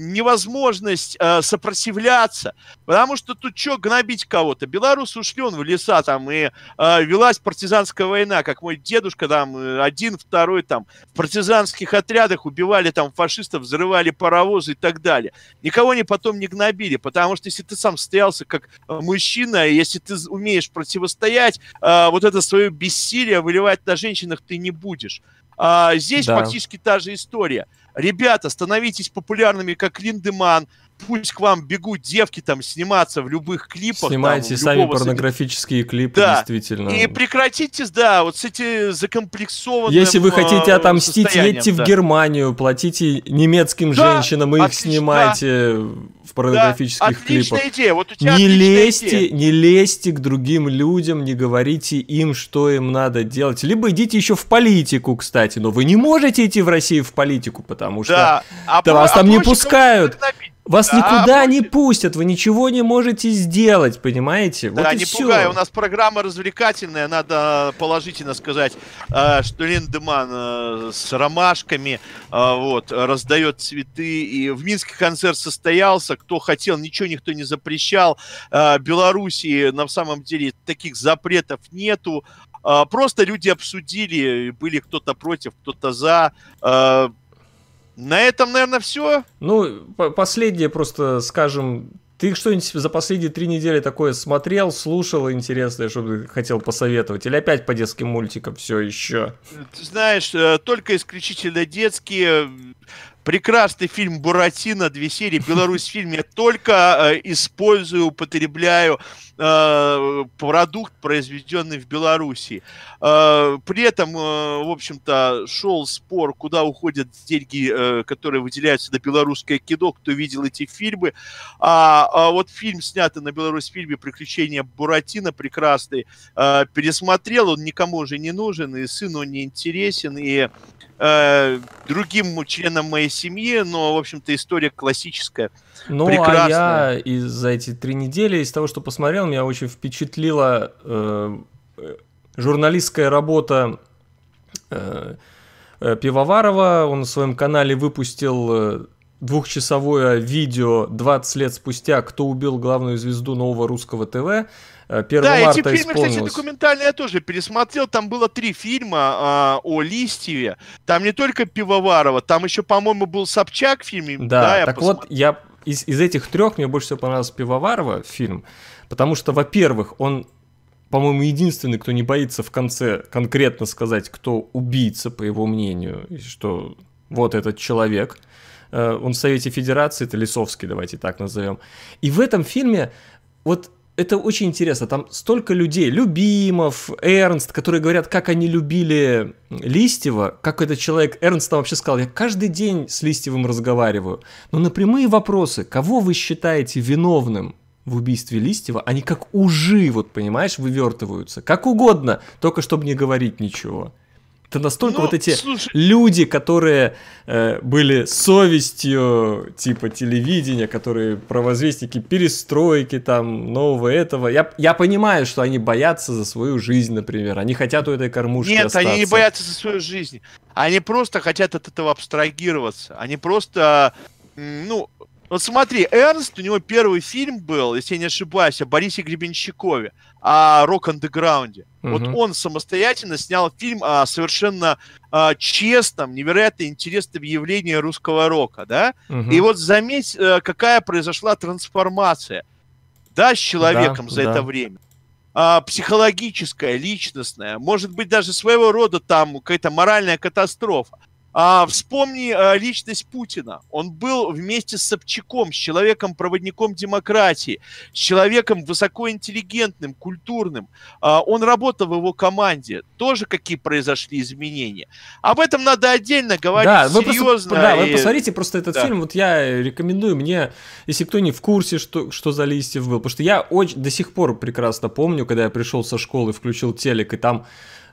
невозможность э, сопротивляться, потому что тут что гнобить кого-то? Белорус ушли он в леса, там, и э, велась партизанская война, как мой дедушка, там, э, один, второй, там, в партизанских отрядах убивали, там, фашистов, взрывали паровозы и так далее. Никого не потом не гнобили, потому что если ты сам стоялся как э, мужчина, если ты умеешь противостоять, э, вот это свое бессилие выливать на женщинах ты не будешь. А, здесь да. фактически та же история – ребята, становитесь популярными, как Линдеман, пусть к вам бегут девки там сниматься в любых клипах. Снимайте там, сами порнографические клипы, да. действительно. И прекратите, да, вот с эти закомплексованным Если вы хотите отомстить, едьте да. в Германию, платите немецким да, женщинам, и их снимайте в порнографических да, клипах. идея, вот у тебя не лезьте, идея. не лезьте к другим людям, не говорите им, что им надо делать. Либо идите еще в политику, кстати, но вы не можете идти в Россию в политику, потому что да. а вас а там не пускают. Вас да, никуда не пустят, вы ничего не можете сделать, понимаете? Да, вот не все. пугай, у нас программа развлекательная, надо положительно сказать, э, что Линдеман э, с ромашками э, вот, раздает цветы, и в Минске концерт состоялся, кто хотел, ничего никто не запрещал. Белоруссии на самом деле таких запретов нету, Просто люди обсудили, были кто-то против, кто-то за. На этом, наверное, все. Ну, последнее просто скажем. Ты что-нибудь за последние три недели такое смотрел, слушал интересное, чтобы хотел посоветовать? Или опять по детским мультикам все еще? Ты знаешь, э, только исключительно детские. Прекрасный фильм «Буратино», две серии, Беларусь фильм. Я только э, использую, употребляю э, продукт, произведенный в Беларуси. Э, при этом, э, в общем-то, шел спор, куда уходят деньги, которые выделяются на белорусское кино, кто видел эти фильмы. А, а вот фильм, снятый на Беларусь фильме «Приключения Буратино», прекрасный, пересмотрел, он никому уже не нужен, и сыну не интересен, и другим членам моей семьи, но, в общем-то, история классическая. Ну, прекрасная. а я из за эти три недели, из того, что посмотрел, меня очень впечатлила э, журналистская работа э, э Пивоварова. Он на своем канале выпустил э, двухчасовое видео 20 лет спустя «Кто убил главную звезду нового русского ТВ». 1 э, да, марта эти фильмы, кстати, документальные я тоже пересмотрел. Там было три фильма а, о Листьеве. Там не только Пивоварова, там еще, по-моему, был Собчак в фильме. Да, да так посмотрел. вот, я из, из этих трех мне больше всего понравился Пивоварова фильм, потому что, во-первых, он по-моему, единственный, кто не боится в конце конкретно сказать, кто убийца, по его мнению, и что вот этот человек. Э, он в Совете Федерации, это Лисовский, давайте так назовем. И в этом фильме вот это очень интересно. Там столько людей, Любимов, Эрнст, которые говорят, как они любили Листьева, как этот человек, Эрнст там вообще сказал, я каждый день с Листьевым разговариваю. Но на прямые вопросы, кого вы считаете виновным в убийстве Листьева, они как ужи, вот понимаешь, вывертываются. Как угодно, только чтобы не говорить ничего. Это настолько ну, вот эти слушай... люди, которые э, были совестью типа телевидения, которые провозвестники перестройки там, нового этого. Я, я понимаю, что они боятся за свою жизнь, например. Они хотят у этой кормушки Нет, остаться. они не боятся за свою жизнь. Они просто хотят от этого абстрагироваться. Они просто, ну, Вот смотри, Эрнст, у него первый фильм был, если я не ошибаюсь, о Борисе Гребенщикове, о рок-андеграунде. Угу. Вот он самостоятельно снял фильм о совершенно о честном, невероятно интересном явлении русского рока, да? Угу. И вот заметь, э, какая произошла трансформация, да, с человеком да, за да. это время а, психологическая, личностная, может быть даже своего рода там какая-то моральная катастрофа. А, вспомни а, личность Путина. Он был вместе с Собчаком, с человеком-проводником демократии, с человеком высокоинтеллигентным, культурным. А, он работал в его команде. Тоже какие произошли изменения. Об этом надо отдельно говорить да, серьезно. Вы просто, да, и... вы посмотрите просто этот да. фильм. Вот я рекомендую мне, если кто не в курсе, что, что за листьев был. Потому что я очень, до сих пор прекрасно помню, когда я пришел со школы, включил телек, и там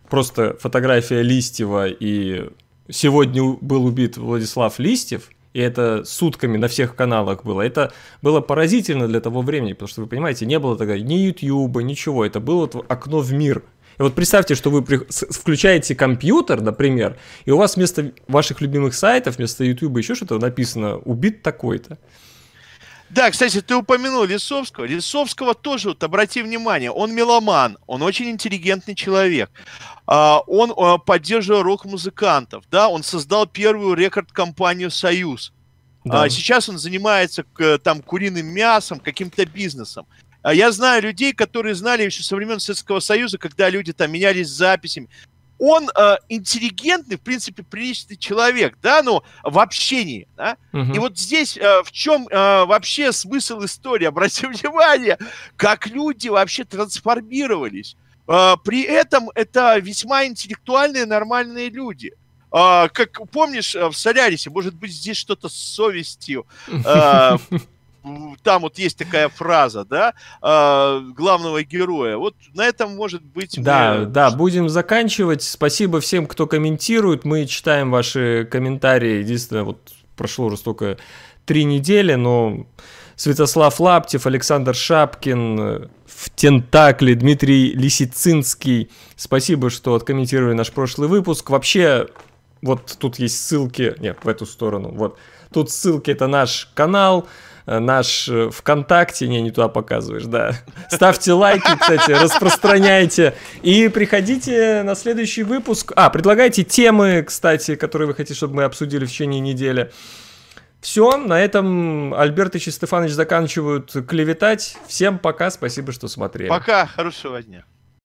просто фотография Листьева и сегодня был убит Владислав Листьев, и это сутками на всех каналах было. Это было поразительно для того времени, потому что, вы понимаете, не было тогда ни Ютьюба, ничего. Это было окно в мир. И вот представьте, что вы включаете компьютер, например, и у вас вместо ваших любимых сайтов, вместо Ютуба еще что-то написано «убит такой-то». Да, кстати, ты упомянул Лисовского. Лисовского тоже, вот обрати внимание, он меломан, он очень интеллигентный человек. А, он а, поддерживал рок-музыкантов, да, он создал первую рекорд-компанию «Союз». Да. А, сейчас он занимается там куриным мясом, каким-то бизнесом. Я знаю людей, которые знали еще со времен Советского Союза, когда люди там менялись записями он э, интеллигентный, в принципе, приличный человек, да, но в общении, да. Угу. И вот здесь э, в чем э, вообще смысл истории? Обратите внимание, как люди вообще трансформировались. Э, при этом это весьма интеллектуальные, нормальные люди. Uh, как помнишь, в Солярисе, может быть, здесь что-то с совестью. Uh, там вот есть такая фраза, да, э, главного героя. Вот на этом может быть... Да, мы... да, будем заканчивать. Спасибо всем, кто комментирует. Мы читаем ваши комментарии. Единственное, вот прошло уже столько три недели, но Святослав Лаптев, Александр Шапкин, в Тентакле, Дмитрий Лисицинский. Спасибо, что откомментировали наш прошлый выпуск. Вообще, вот тут есть ссылки, нет, в эту сторону, вот. Тут ссылки, это наш канал, наш э, ВКонтакте, не, не туда показываешь, да. Ставьте лайки, кстати, распространяйте. И приходите на следующий выпуск. А, предлагайте темы, кстати, которые вы хотите, чтобы мы обсудили в течение недели. Все, на этом Альберт и Стефанович заканчивают клеветать. Всем пока, спасибо, что смотрели. Пока, хорошего дня.